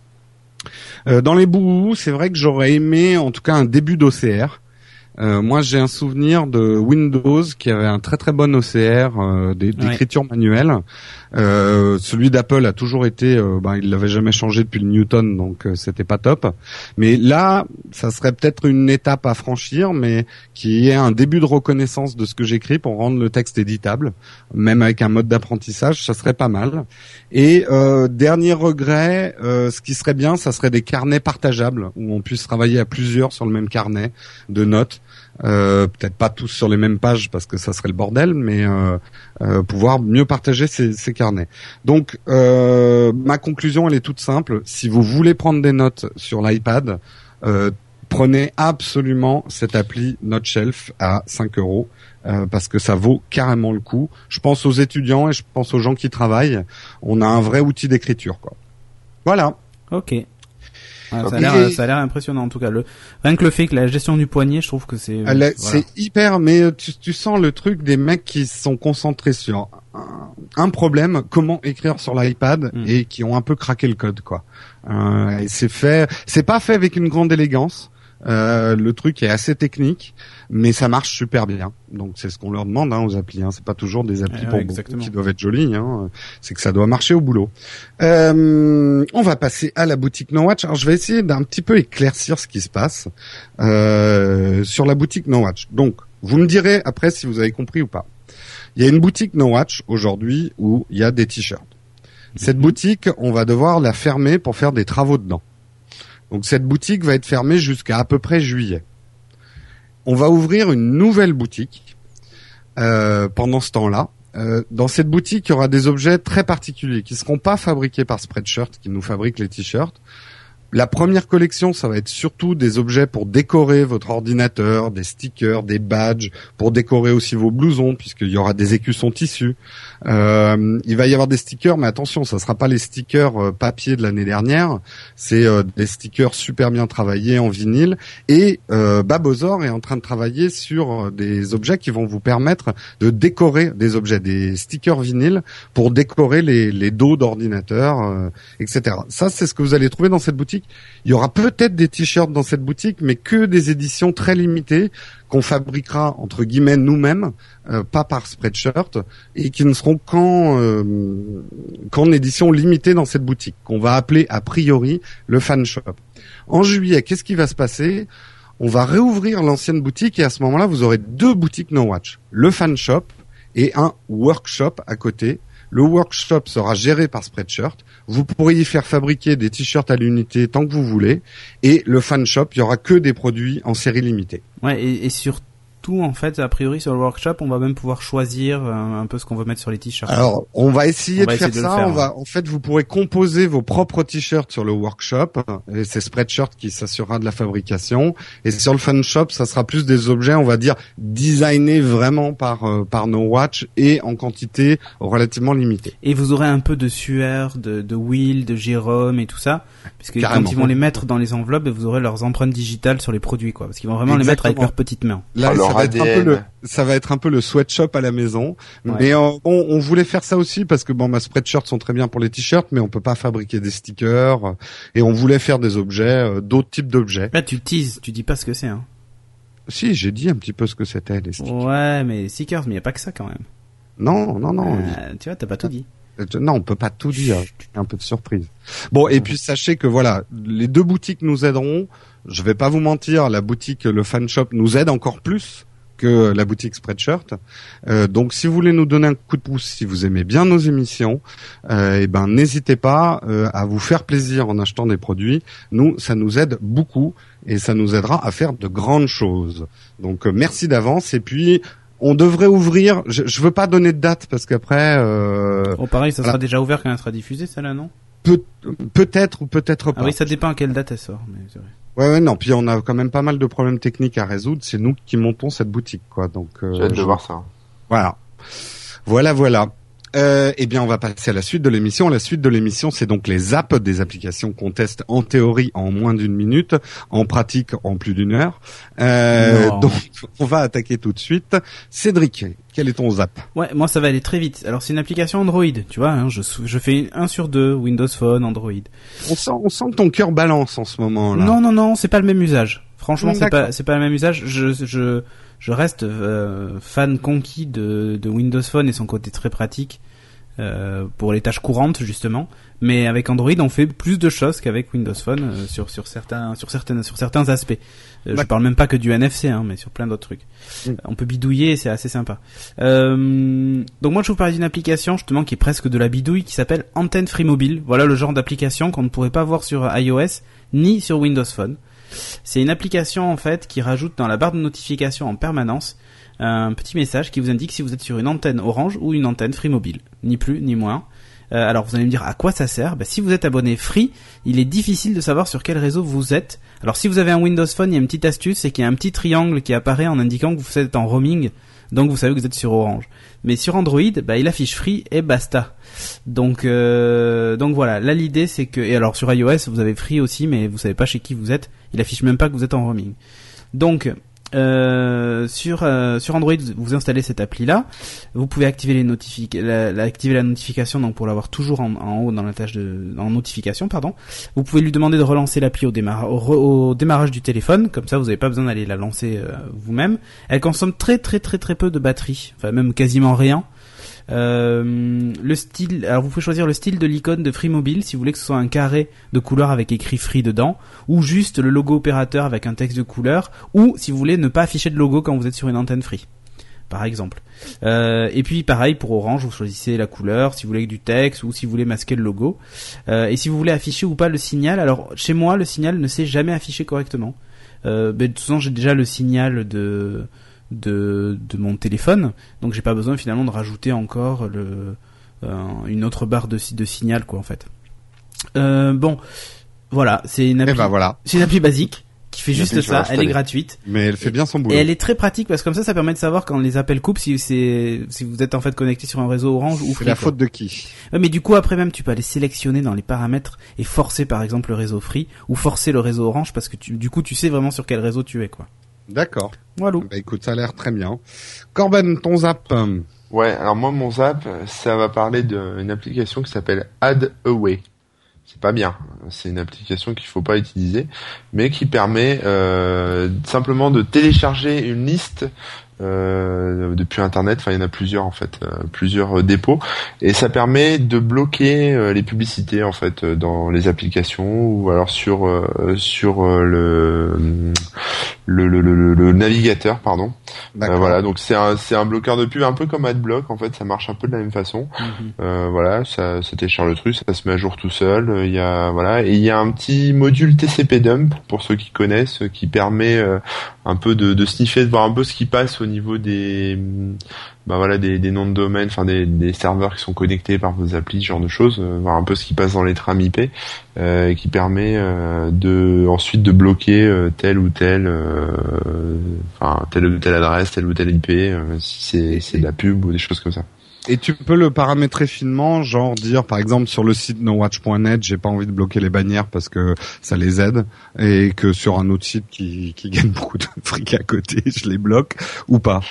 Euh, dans les bouts, c'est vrai que j'aurais aimé, en tout cas, un début d'OCR. Euh, moi, j'ai un souvenir de Windows qui avait un très très bon OCR euh, d'écriture manuelle. Euh, celui d'Apple a toujours été, ben, il l'avait jamais changé depuis le Newton, donc euh, c'était pas top. Mais là, ça serait peut-être une étape à franchir, mais qui est un début de reconnaissance de ce que j'écris pour rendre le texte éditable, même avec un mode d'apprentissage, ça serait pas mal. Et dernier regret, ce qui serait bien, ça serait des carnets partageables où on puisse travailler à plusieurs sur le même carnet de notes. Euh, peut-être pas tous sur les mêmes pages parce que ça serait le bordel, mais euh, euh, pouvoir mieux partager ces carnets. Donc ma conclusion elle est toute simple. Si vous voulez prendre des notes sur l'iPad, prenez absolument cette appli NoteShelf à 5 euros. parce que ça vaut carrément le coup. Je pense aux étudiants et je pense aux gens qui travaillent. On a un vrai outil d'écriture, quoi. Voilà. Ok. Ah, ça, a l'air, ça a l'air impressionnant en tout cas. Le, rien que le fait que la gestion du poignet, je trouve que c'est. C'est hyper, mais euh, tu, tu, sens le truc des mecs qui sont concentrés sur un, problème, comment écrire sur l'iPad hmm. et qui ont un peu craqué le code quoi. Euh, c'est fait, c'est pas fait avec une grande élégance. Euh, le truc est assez technique, mais ça marche super bien. Donc c'est ce qu'on leur demande hein, aux applis. Hein. C'est pas toujours des applis pour qui doivent être jolies. Hein. C'est que ça doit marcher au boulot. Euh, on va passer à la boutique No Watch. Alors je vais essayer d'un petit peu éclaircir ce qui se passe euh, sur la boutique No Watch. Donc vous me direz après si vous avez compris ou pas. Il y a une boutique No Watch aujourd'hui où il y a des t-shirts. Cette mhm. boutique, on va devoir la fermer pour faire des travaux dedans. Donc cette boutique va être fermée jusqu'à à peu près juillet. On va ouvrir une nouvelle boutique euh, pendant ce temps-là. Euh, dans cette boutique, il y aura des objets très particuliers qui ne seront pas fabriqués par Spreadshirt, qui nous fabrique les t-shirts. La première collection, ça va être surtout des objets pour décorer votre ordinateur, des stickers, des badges, pour décorer aussi vos blousons, puisqu'il y aura des écussons tissus. Euh, il va y avoir des stickers, mais attention, ça sera pas les stickers euh, papier de l'année dernière. C'est euh, des stickers super bien travaillés en vinyle. Et euh, Babozor est en train de travailler sur des objets qui vont vous permettre de décorer des objets, des stickers vinyle pour décorer les, les dos d'ordinateur, etc. Ça, c'est ce que vous allez trouver dans cette boutique. Il y aura peut-être des t-shirts dans cette boutique, mais que des éditions très limitées qu'on fabriquera entre guillemets nous-mêmes, euh, pas par Spreadshirt, et qui ne seront qu'en euh, qu'en édition limitée dans cette boutique, qu'on va appeler a priori le fan shop. En juillet, qu'est-ce qui va se passer? On va réouvrir l'ancienne boutique et à ce moment-là, vous aurez deux boutiques No Watch, le fan shop et un workshop à côté Le workshop sera géré par Spreadshirt. Vous pourrez y faire fabriquer des t-shirts à l'unité tant que vous voulez. Et le fan shop, il y aura que des produits en série limitée. Ouais, et, et tout en fait a priori sur le workshop on va même pouvoir choisir euh, un, peu ce qu'on veut mettre sur les t-shirts. Alors on va essayer de faire ça. on va en fait vous pourrez composer vos propres t-shirts sur le workshop et c'est Spreadshirt qui s'assurera de la fabrication. Et sur le fan shop ça sera plus des objets on va dire designés vraiment par euh, par No Watch et en quantité relativement limitée. Et vous aurez un peu de sueur de, de Will de Jérôme et tout ça puisque quand ils vont les mettre dans les enveloppes vous aurez leurs empreintes digitales sur les produits quoi parce qu'ils vont vraiment les mettre avec leurs petites mains. Ça va être un peu le, ça va être un peu le sweatshop à la maison. Mais euh, on, on, voulait faire ça aussi parce que bon, ma spreadshirts sont très bien pour les t-shirts, mais on peut pas fabriquer des stickers. Et on voulait faire des objets, euh, d'autres types d'objets. Là, tu teases, tu dis pas ce que c'est, hein. Si, j'ai dit un petit peu ce que c'était les stickers. Ouais, mais stickers, mais y a pas que ça quand même. Non, non, non. Euh, tu vois, t'as pas tout dit. Non, on peut pas tout dire. Un peu de surprise. Bon, et puis sachez que voilà, les deux boutiques nous aideront. Je vais pas vous mentir, la boutique, le fan shop nous aide encore plus que la boutique Spreadshirt. Euh, donc si vous voulez nous donner un coup de pouce, si vous aimez bien nos émissions, euh, eh ben n'hésitez pas euh, à vous faire plaisir en achetant des produits. Nous, ça nous aide beaucoup et ça nous aidera à faire de grandes choses. Donc euh, merci d'avance et puis on devrait ouvrir. Je, je veux pas donner de date parce qu'après. Euh, oh pareil, ça sera déjà ouvert quand elle sera diffusée, celle-là, non? Peut, peut-être ou peut-être pas. Ah oui, ça dépend à quelle date elle sort. Mais. Ouais, ouais, non. Puis on a quand même pas mal de problèmes techniques à résoudre. C'est nous qui montons cette boutique, quoi. Donc. Euh, J'ai hâte de voir ça. Voilà. Voilà, voilà. Euh, eh bien, on va passer à la suite de l'émission. La suite de l'émission, c'est donc les apps des applications qu'on teste en théorie en moins d'une minute, en pratique en plus d'une heure. Euh, donc, on va attaquer tout de suite. Cédric, quel est ton zap Ouais, moi ça va aller très vite. Alors c'est une application Android, tu vois. Hein, je, je fais un sur deux Windows Phone, Android. On sent, on sent que ton cœur balance en ce moment. là. Non, non, non, c'est pas le même usage. Franchement, c'est pas, c'est pas le même usage. Je, je, je reste euh, fan conquis de, de Windows Phone et son côté très pratique euh, pour les tâches courantes justement. Mais avec Android, on fait plus de choses qu'avec Windows Phone euh, sur sur certains sur certaines sur certains aspects. Je parle même pas que du NFC, hein, mais sur plein d'autres trucs. Mm. On peut bidouiller, c'est assez sympa. Donc moi, je vous parle d'une application justement qui est presque de la bidouille, qui s'appelle Antenne Free Mobile. Voilà le genre d'application qu'on ne pourrait pas voir sur iOS ni sur Windows Phone. C'est une application en fait qui rajoute dans la barre de notification en permanence un petit message qui vous indique si vous êtes sur une antenne Orange ou une antenne Free Mobile, ni plus ni moins. Euh, alors vous allez me dire à quoi ça sert? Bah, Si vous êtes abonné Free, il est difficile de savoir sur quel réseau vous êtes. Alors si vous avez un Windows Phone, il y a une petite astuce, c'est qu'il y a un petit triangle qui apparaît en indiquant que vous êtes en roaming, donc vous savez que vous êtes sur Orange. Mais sur Android, bah, il affiche Free et basta. Donc euh, donc voilà, là l'idée c'est que et alors sur iOS vous avez Free aussi, mais vous savez pas chez qui vous êtes. Il affiche même pas que vous êtes en roaming. Donc euh, sur euh, sur Android, vous installez cette appli là. Vous pouvez activer la, notification donc pour l'avoir toujours en, haut dans la tâche de en notification pardon. Vous pouvez lui demander de relancer l'appli au, démarrage au, démarrage du téléphone, comme ça vous n'avez pas besoin d'aller la lancer euh, vous-même. Elle consomme très très très très peu de batterie, enfin même quasiment rien. Euh, le style, alors vous pouvez choisir le style de l'icône de Free Mobile si vous voulez que ce soit un carré de couleur avec écrit Free dedans, ou juste le logo opérateur avec un texte de couleur, ou si vous voulez ne pas afficher de logo quand vous êtes sur une antenne Free par exemple. Euh, et puis pareil pour Orange, vous choisissez la couleur, si vous voulez du texte ou si vous voulez masquer le logo. Euh, et si vous voulez afficher ou pas le signal, alors chez moi le signal ne s'est jamais affiché correctement. De toute façon j'ai déjà le signal de de, de mon téléphone, donc j'ai pas besoin finalement de rajouter encore le, euh, une autre barre de, de signal quoi en fait. Euh, bon, voilà, c'est une eh appli, ben voilà. c'est une appli basique qui fait juste ça, elle est gratuite. Mais elle fait bien son boulot. Et elle est très pratique parce que comme ça, ça permet de savoir quand les appels coupent si c'est si vous êtes en fait connecté sur un réseau Orange ou Free. la faute de qui? Mais du coup après même tu peux aller sélectionner dans les paramètres et forcer par exemple le réseau Free ou forcer le réseau Orange parce que tu, du coup tu sais vraiment sur quel réseau tu es quoi. D'accord. Voilà. Bah écoute, ça a l'air très bien. Corben, ton zap Ouais, alors moi mon zap, ça va parler d'une application qui s'appelle Add Away. C'est pas bien, c'est une application qu'il faut pas utiliser, mais qui permet euh, simplement de télécharger une liste euh, depuis internet enfin il y en a plusieurs en fait euh, plusieurs euh, dépôts et ça permet de bloquer euh, les publicités en fait dans les applications ou alors sur sur le le, le, le, le navigateur, pardon. Euh, voilà, donc c'est un c'est un bloqueur de pub un peu comme AdBlock en fait, ça marche un peu de la même façon. Mhm. euh, voilà, ça, ça télécharge le truc, ça se met à jour tout seul. Il y a voilà et il y a un petit module TCP dump pour ceux qui connaissent, qui permet euh, un peu de, de sniffer, de voir un peu ce qui passe au niveau des bah voilà des, noms de domaine, enfin des, serveurs qui sont connectés par vos applis, ce genre de choses, euh, voir un peu ce qui passe dans les trames IP, euh, qui permet euh, de ensuite de bloquer telle ou telle, enfin telle ou telle adresse, telle ou telle IP, si c'est de la pub ou des choses comme ça. Et tu peux le paramétrer finement, genre dire par exemple sur le site nowatch.net, j'ai pas envie de bloquer les bannières parce que ça les aide, et que sur un autre site qui, qui gagne beaucoup de fric à côté, je les bloque ou pas.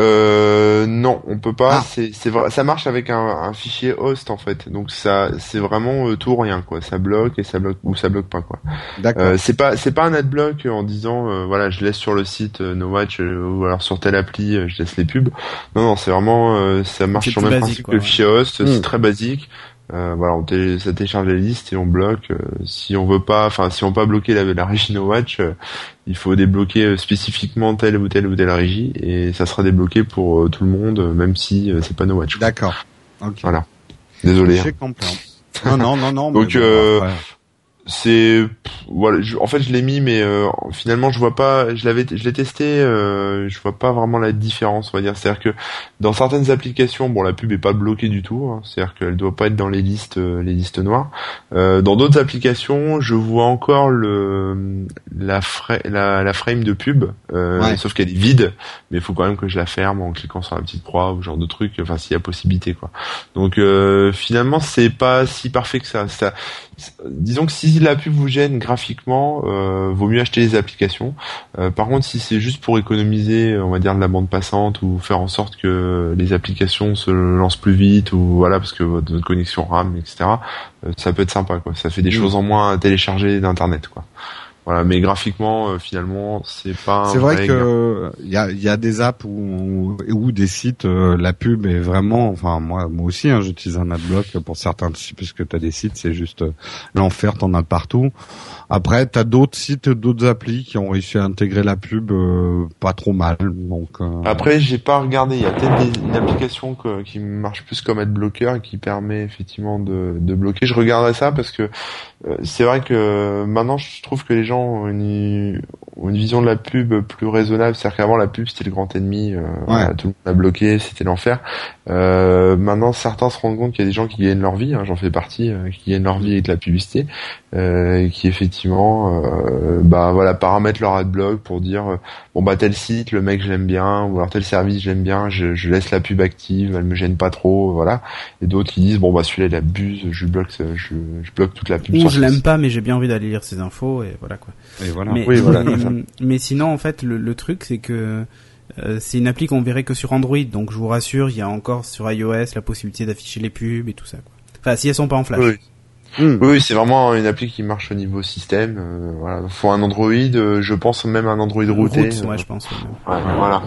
Euh, non, on peut pas. Ah. C'est, c'est ça marche avec un, un, fichier host en fait. Donc ça, c'est vraiment euh, tout ou rien quoi. Ça bloque et ça bloque ou ça bloque pas quoi. D'accord. Euh, c'est pas, c'est pas un adblock en disant euh, voilà, je laisse sur le site No Watch ou alors sur telle appli, je laisse les pubs. Non, non, c'est vraiment, ça marche sur le même principe que le fichier host. C'est hmm. très basique. Euh, voilà, on ça télécharge la liste et on bloque. Euh, si on veut pas, enfin si on pas bloquer la, la régie No Watch, euh, il faut débloquer euh, spécifiquement telle ou telle ou telle régie et ça sera débloqué pour tout le monde, même si c'est pas No Watch. D'accord. Voilà. Désolé. Hein. Non non non non. Donc c'est voilà en fait je l'ai mis mais euh, finalement je vois pas je l'avais je l'ai testé euh, je vois pas vraiment la différence on va dire. C'est à dire que dans certaines applications bon la pub est pas bloquée du tout hein, c'est à dire qu'elle doit pas être dans les listes euh, les listes noires. Euh, dans d'autres applications je vois encore le la, la, la frame de pub sauf qu'elle est vide mais il faut quand même que je la ferme en cliquant sur la petite croix ou genre de truc enfin s'il y a possibilité quoi. Donc finalement c'est pas si parfait que ça. Ça disons que si la pub vous gêne graphiquement, euh, vaut mieux acheter les applications. Euh, par contre, si c'est juste pour économiser, on va dire de la bande passante ou faire en sorte que les applications se lancent plus vite ou voilà parce que votre, connexion RAM, etc. Euh, ça peut être sympa quoi. Ça fait des choses en moins à télécharger d'internet quoi. Voilà, mais graphiquement, euh, finalement, c'est pas. C'est vrai, que il y a, y a des apps ou ou des sites, euh, la pub est vraiment. Enfin, moi, moi aussi, hein, j'utilise un adblock pour certains puisque tu as des sites, c'est juste euh, l'enfer, t'en as partout. Après, t'as d'autres sites, d'autres applis qui ont réussi à intégrer la pub pas trop mal. Donc. Après, j'ai pas regardé. Il y a peut-être une application qui marche plus comme adblocker et qui permet effectivement de, de bloquer. Je regarderai ça parce que c'est vrai que maintenant, je trouve que les gens une, vision de la pub plus raisonnable. C'est-à-dire qu'avant la pub c'était le grand ennemi, euh, tout le monde a bloqué, c'était l'enfer. Euh, maintenant certains se rendent compte qu'il y a des gens qui gagnent leur vie, hein, j'en fais partie, euh, qui gagnent leur vie avec la publicité, qui effectivement, bah voilà, paramètrent leur adblock pour dire bon bah tel site, le mec je l'aime bien, ou alors tel service j'aime bien, je, laisse la pub active, elle me gêne pas trop, voilà. Et d'autres qui disent bon bah celui-là il abuse, je bloque, je, bloque toute la pub. Ou je l'aime pas mais j'ai bien envie d'aller lire ses infos et voilà quoi. Et voilà. Mais, oui, voilà, mais, sinon, en fait, le, truc, c'est que euh, c'est une appli qu'on verrait que sur Android. Donc, je vous rassure, il y a encore sur iOS la possibilité d'afficher les pubs et tout ça. Quoi. Enfin, si elles sont pas en flash. Oui. Hmm. Oui, c'est vraiment une appli qui marche au niveau système. Euh, voilà, faut un Android. Euh, je pense même un Android routé. ouais, je pense. Ouais, voilà.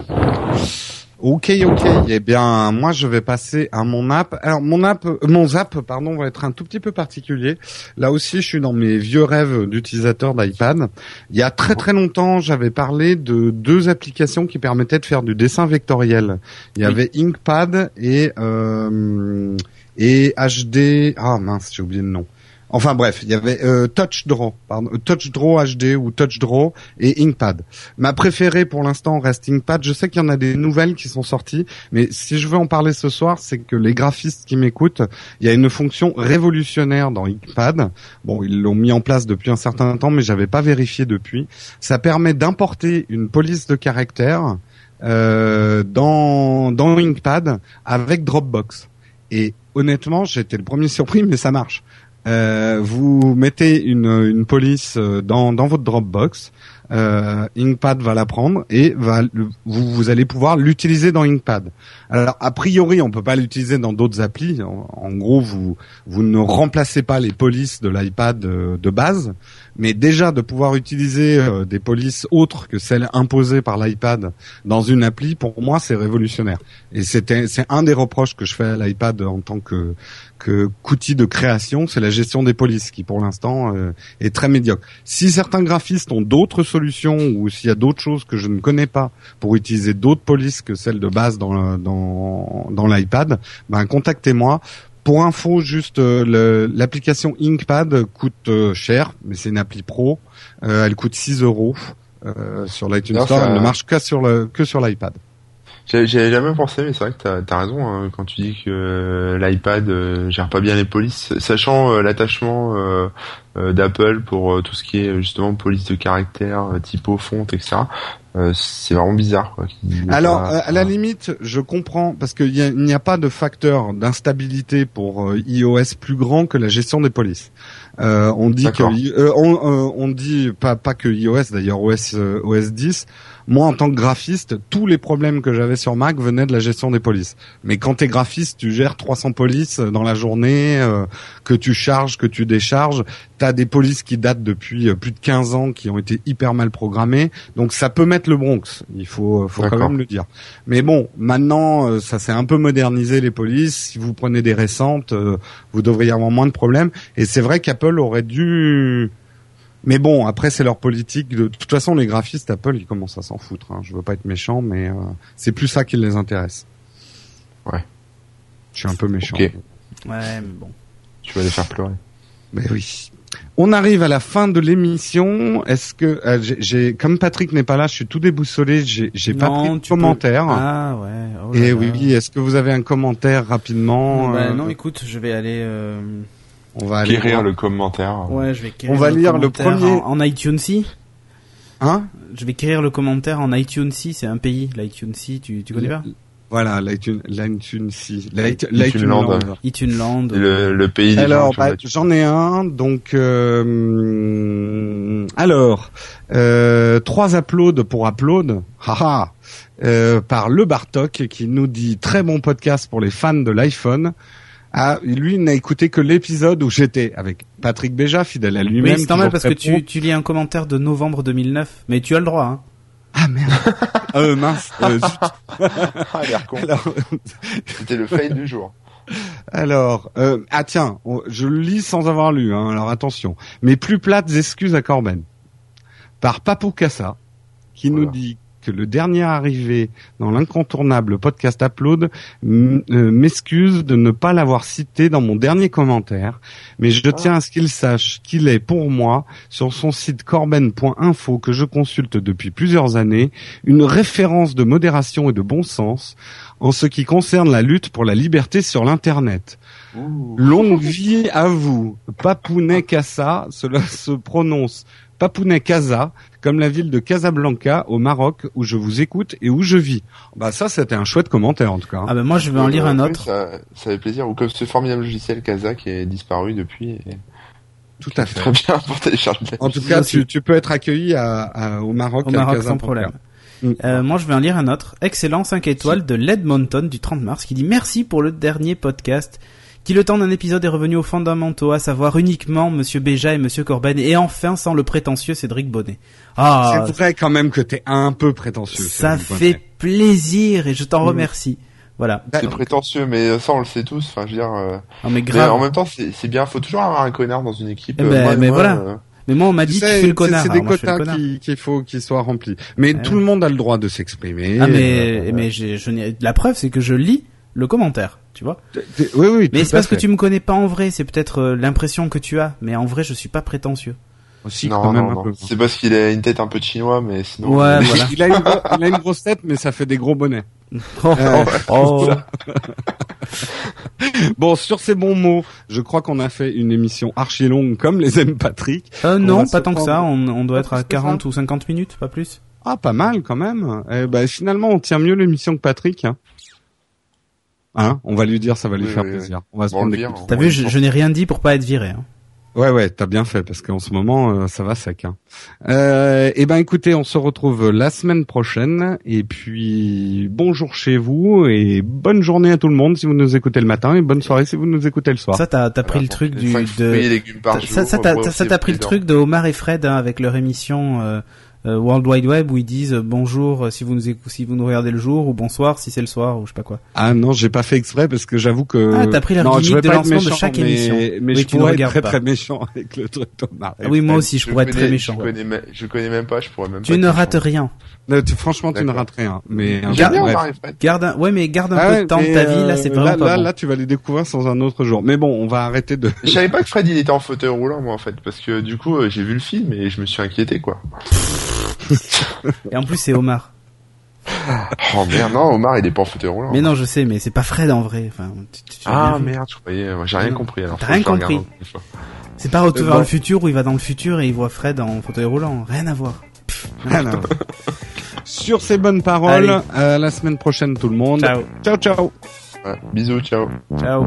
Ok, ok. Eh bien, moi, je vais passer à mon app. Alors, mon app, mon zap, pardon, va être un tout petit peu particulier. Là aussi, je suis dans mes vieux rêves d'utilisateur d'iPad. Il y a très très longtemps, j'avais parlé de deux applications qui permettaient de faire du dessin vectoriel. Il y avait Inkpad et euh, et HD. Ah mince, j'ai oublié le nom. Enfin bref, il y avait euh, TouchDraw, pardon, euh, TouchDraw HD ou TouchDraw et Inkpad. Ma préférée pour l'instant reste Inkpad. Je sais qu'il y en a des nouvelles qui sont sorties, mais si je veux en parler ce soir, c'est que les graphistes qui m'écoutent, il y a une fonction révolutionnaire dans Inkpad. Bon, ils l'ont mis en place depuis un certain temps, mais j'avais pas vérifié depuis. Ça permet d'importer une police de caractère euh, dans dans Inkpad avec Dropbox. Et honnêtement, j'étais le premier surpris, mais ça marche. Euh, vous mettez une, une police euh, dans, dans votre Dropbox, euh, Inkpad va la prendre et va vous, vous allez pouvoir l'utiliser dans Inkpad. Alors a priori, on peut pas l'utiliser dans d'autres applis. En, gros, vous vous ne remplacez pas les polices de l'iPad de, de, base, mais déjà de pouvoir utiliser des polices autres que celles imposées par l'iPad dans une appli, pour moi, c'est révolutionnaire. Et c'est un des reproches que je fais à l'iPad en tant que que qu'outil de création, c'est la gestion des polices qui pour l'instant euh, est très médiocre. Si certains graphistes ont d'autres solutions ou s'il y a d'autres choses que je ne connais pas pour utiliser d'autres polices que celles de base dans dans dans l'iPad, ben contactez-moi. Pour info, juste euh, l'application Inkpad coûte euh, cher, mais c'est une appli pro. Euh, elle coûte 6 euros sur l'iTunes Store. Elle ne marche que sur le que sur l'iPad. J'avais jamais pensé, mais c'est vrai que t'as as raison hein, quand tu dis que l'iPad gère pas bien les polices, sachant l'attachement d'Apple pour tout ce qui est justement police de caractère, typo, fonte, etc. Euh, c'est vraiment bizarre. Quoi, Alors, à la limite, je comprends parce qu'il n'y a, pas de facteur d'instabilité pour euh, iOS plus grand que la gestion des polices. Euh, on dit que on, on, dit pas pas que iOS d'ailleurs OS OS 10 moi, en tant que graphiste, tous les problèmes que j'avais sur Mac venaient de la gestion des polices. Mais quand t'es graphiste, tu gères 300 polices dans la journée, euh, que tu charges, que tu décharges. T'as des polices qui datent depuis euh, plus de 15 ans, qui ont été hyper mal programmées. Donc ça peut mettre le Bronx. Il faut, faut quand même le dire. Mais bon, maintenant, euh, ça s'est un peu modernisé les polices. Si vous prenez des récentes, vous devriez avoir moins de problèmes. Et c'est vrai qu'Apple aurait dû mais bon, après c'est leur politique. De... toute façon, les graphistes Apple, ils commencent à s'en foutre. Hein. Je veux pas être méchant, mais euh, c'est plus ça qui les intéresse. Ouais. Je suis un peu méchant. Ouais, mais bon. Tu vas les faire pleurer. Mais oui. On arrive à la fin de l'émission. Est-ce que euh, j'ai, comme Patrick n'est pas là, je suis tout déboussolé. J'ai, j'ai pas pris de commentaire. Ah ouais. Oh Et oui, est-ce que vous avez un commentaire rapidement bah, Non, écoute, je vais aller. On va aller le commentaire. Ouais, je vais On va lire le premier. en, iTunes. Hein? Je vais écrire le commentaire en iTunes c'est un pays, l'iTunes tu, tu connais pas? Voilà, l'iTunes, l'iTunes, l'iTunes Land. iTunes Land. Le, le pays Alors, bah, j'en ai un, donc, euh, alors, euh, trois uploads pour upload, haha, euh, par Le Bartok qui nous dit très bon podcast pour les fans de l'iPhone. Ah, lui n'a écouté que l'épisode où j'étais avec Patrick Béja, fidèle à lui-même. Oui, c'est normal parce que tu, tu lis un commentaire de novembre 2009, mais tu as le droit. Hein. Ah merde. euh, mince. Euh, ah, l'air con. C'était le fail du jour. Alors, euh, ah tiens, je le lis sans avoir lu, hein, alors attention. Mes plus plates excuses à Corben. Par Papou Cassa, qui nous dit que le dernier arrivé dans l'incontournable podcast Upload euh, m'excuse de ne pas l'avoir cité dans mon dernier commentaire, mais je tiens à ce qu'il sache qu'il est pour moi, sur son site corben.info que je consulte depuis plusieurs années, une référence de modération et de bon sens en ce qui concerne la lutte pour la liberté sur l'Internet. Longue vie à vous. Papounet Kassa, cela se prononce Papounet Casa, comme la ville de Casablanca au Maroc où je vous écoute et où je vis. Bah ça c'était un chouette commentaire en tout cas. Ah ben moi je vais en lire un autre. Ça, ça fait plaisir ou comme ce formidable logiciel Casa qui est disparu depuis. Tout à fait. Très bien pour télécharger. En tout cas, tu, tu, peux être accueilli à, au Maroc, au Maroc sans problème. Mm. Euh, moi, je vais en lire un autre. Excellent 5 étoiles de l'Edmonton du 30 mars qui dit merci pour le dernier podcast qui le temps d'un épisode est revenu aux fondamentaux, à savoir uniquement Monsieur Béja et Monsieur Corben, et enfin sans le prétentieux Cédric Bonnet. Ah, c'est vrai quand même que t'es un peu prétentieux. Ça fait plaisir et je t'en mm. remercie. Voilà. C'est prétentieux, mais ça on le sait tous. Enfin, je veux dire. Euh, non, mais, grave. en même temps, c'est bien. Faut toujours avoir un connard dans une équipe. Eh ben, mais voilà. Euh, mais moi, on m'a dit que fais le connard. C'est des quotas qu'il faut qu'ils soient remplis. Mais tout le monde a le droit de s'exprimer. Ah mais euh, mais je, je la preuve, c'est que je lis le commentaire tu vois. Oui, oui. Mais c'est parce que tu me connais pas en vrai, c'est peut-être euh, l'impression que tu as, mais en vrai, je suis pas prétentieux. Aussi, non, quand même non, C'est parce qu'il a une tête un peu chinois, mais sinon. Ouais, voilà. il, a une, il, a une, grosse tête, mais ça fait des gros bonnets. Oh, euh... oh. bon, sur ces bons mots, je crois qu'on a fait une émission archi longue comme les aime Patrick. Euh, non, pas tant que ça. On, on doit être à 40 ou 50 minutes, pas plus. Ah, pas mal quand même. Eh ben, finalement, on tient mieux l'émission que Patrick. Hein. Hein on va lui dire, ça va lui faire plaisir. On va se prendre des T'as vu, je, n'ai rien dit pour pas être viré. Hein. Ouais, ouais, t'as bien fait parce qu'en ce moment, euh, ça va sec. Hein. Euh, eh ben, écoutez, on se retrouve la semaine prochaine. Et puis, bonjour chez vous et bonne journée à tout le monde si vous nous écoutez le matin et bonne soirée si vous nous écoutez le soir. Ça, t'as as pris le truc du de. Ça, ça t'as pris le truc de Omar et Fred hein, avec leur émission. Euh, World Wide Web où ils disent euh, bonjour euh, si vous nous si vous nous regardez le jour ou bonsoir si c'est le soir ou je sais pas quoi. Ah non, j'ai pas fait exprès parce que j'avoue que. Ah, t'as pris la non, je vais de lancement de méchant, chaque mais, émission. Mais Oui, je tu ne pourrais être très pas. très méchant avec le truc Thomas. Ah oui, moi aussi, je Je pourrais être très méchant. Je connais, me- je connais même pas, je pourrais même Tu pas. ne rates rien. Non, tu- franchement, tu ne rates rien. Mais. Garde un, ouais, mais garde un Ah peu de temps de ta vie, là, c'est euh, vraiment là, pas là, bon. là, tu vas les découvrir sans un autre jour. Mais bon, on va arrêter de. Je savais pas que Fred il était en fauteuil roulant moi en fait parce que du coup euh, j'ai vu le film et je me suis inquiété quoi. Et en plus, c'est Omar. Oh merde non Omar il est pas en fauteuil roulant. Mais non, je sais, mais c'est pas Fred en vrai. Enfin, tu- tu- tu as Ah merde je croyais moi, j'ai rien Non. compris alors. T'as rien compris. C'est pas Retour Euh, vers le futur où il va dans le futur et il voit Fred en fauteuil roulant. Rien à voir. Sur ces bonnes paroles, Allez. à la semaine prochaine tout le monde. Ciao. Ciao ciao. Ouais, bisous ciao. Ciao.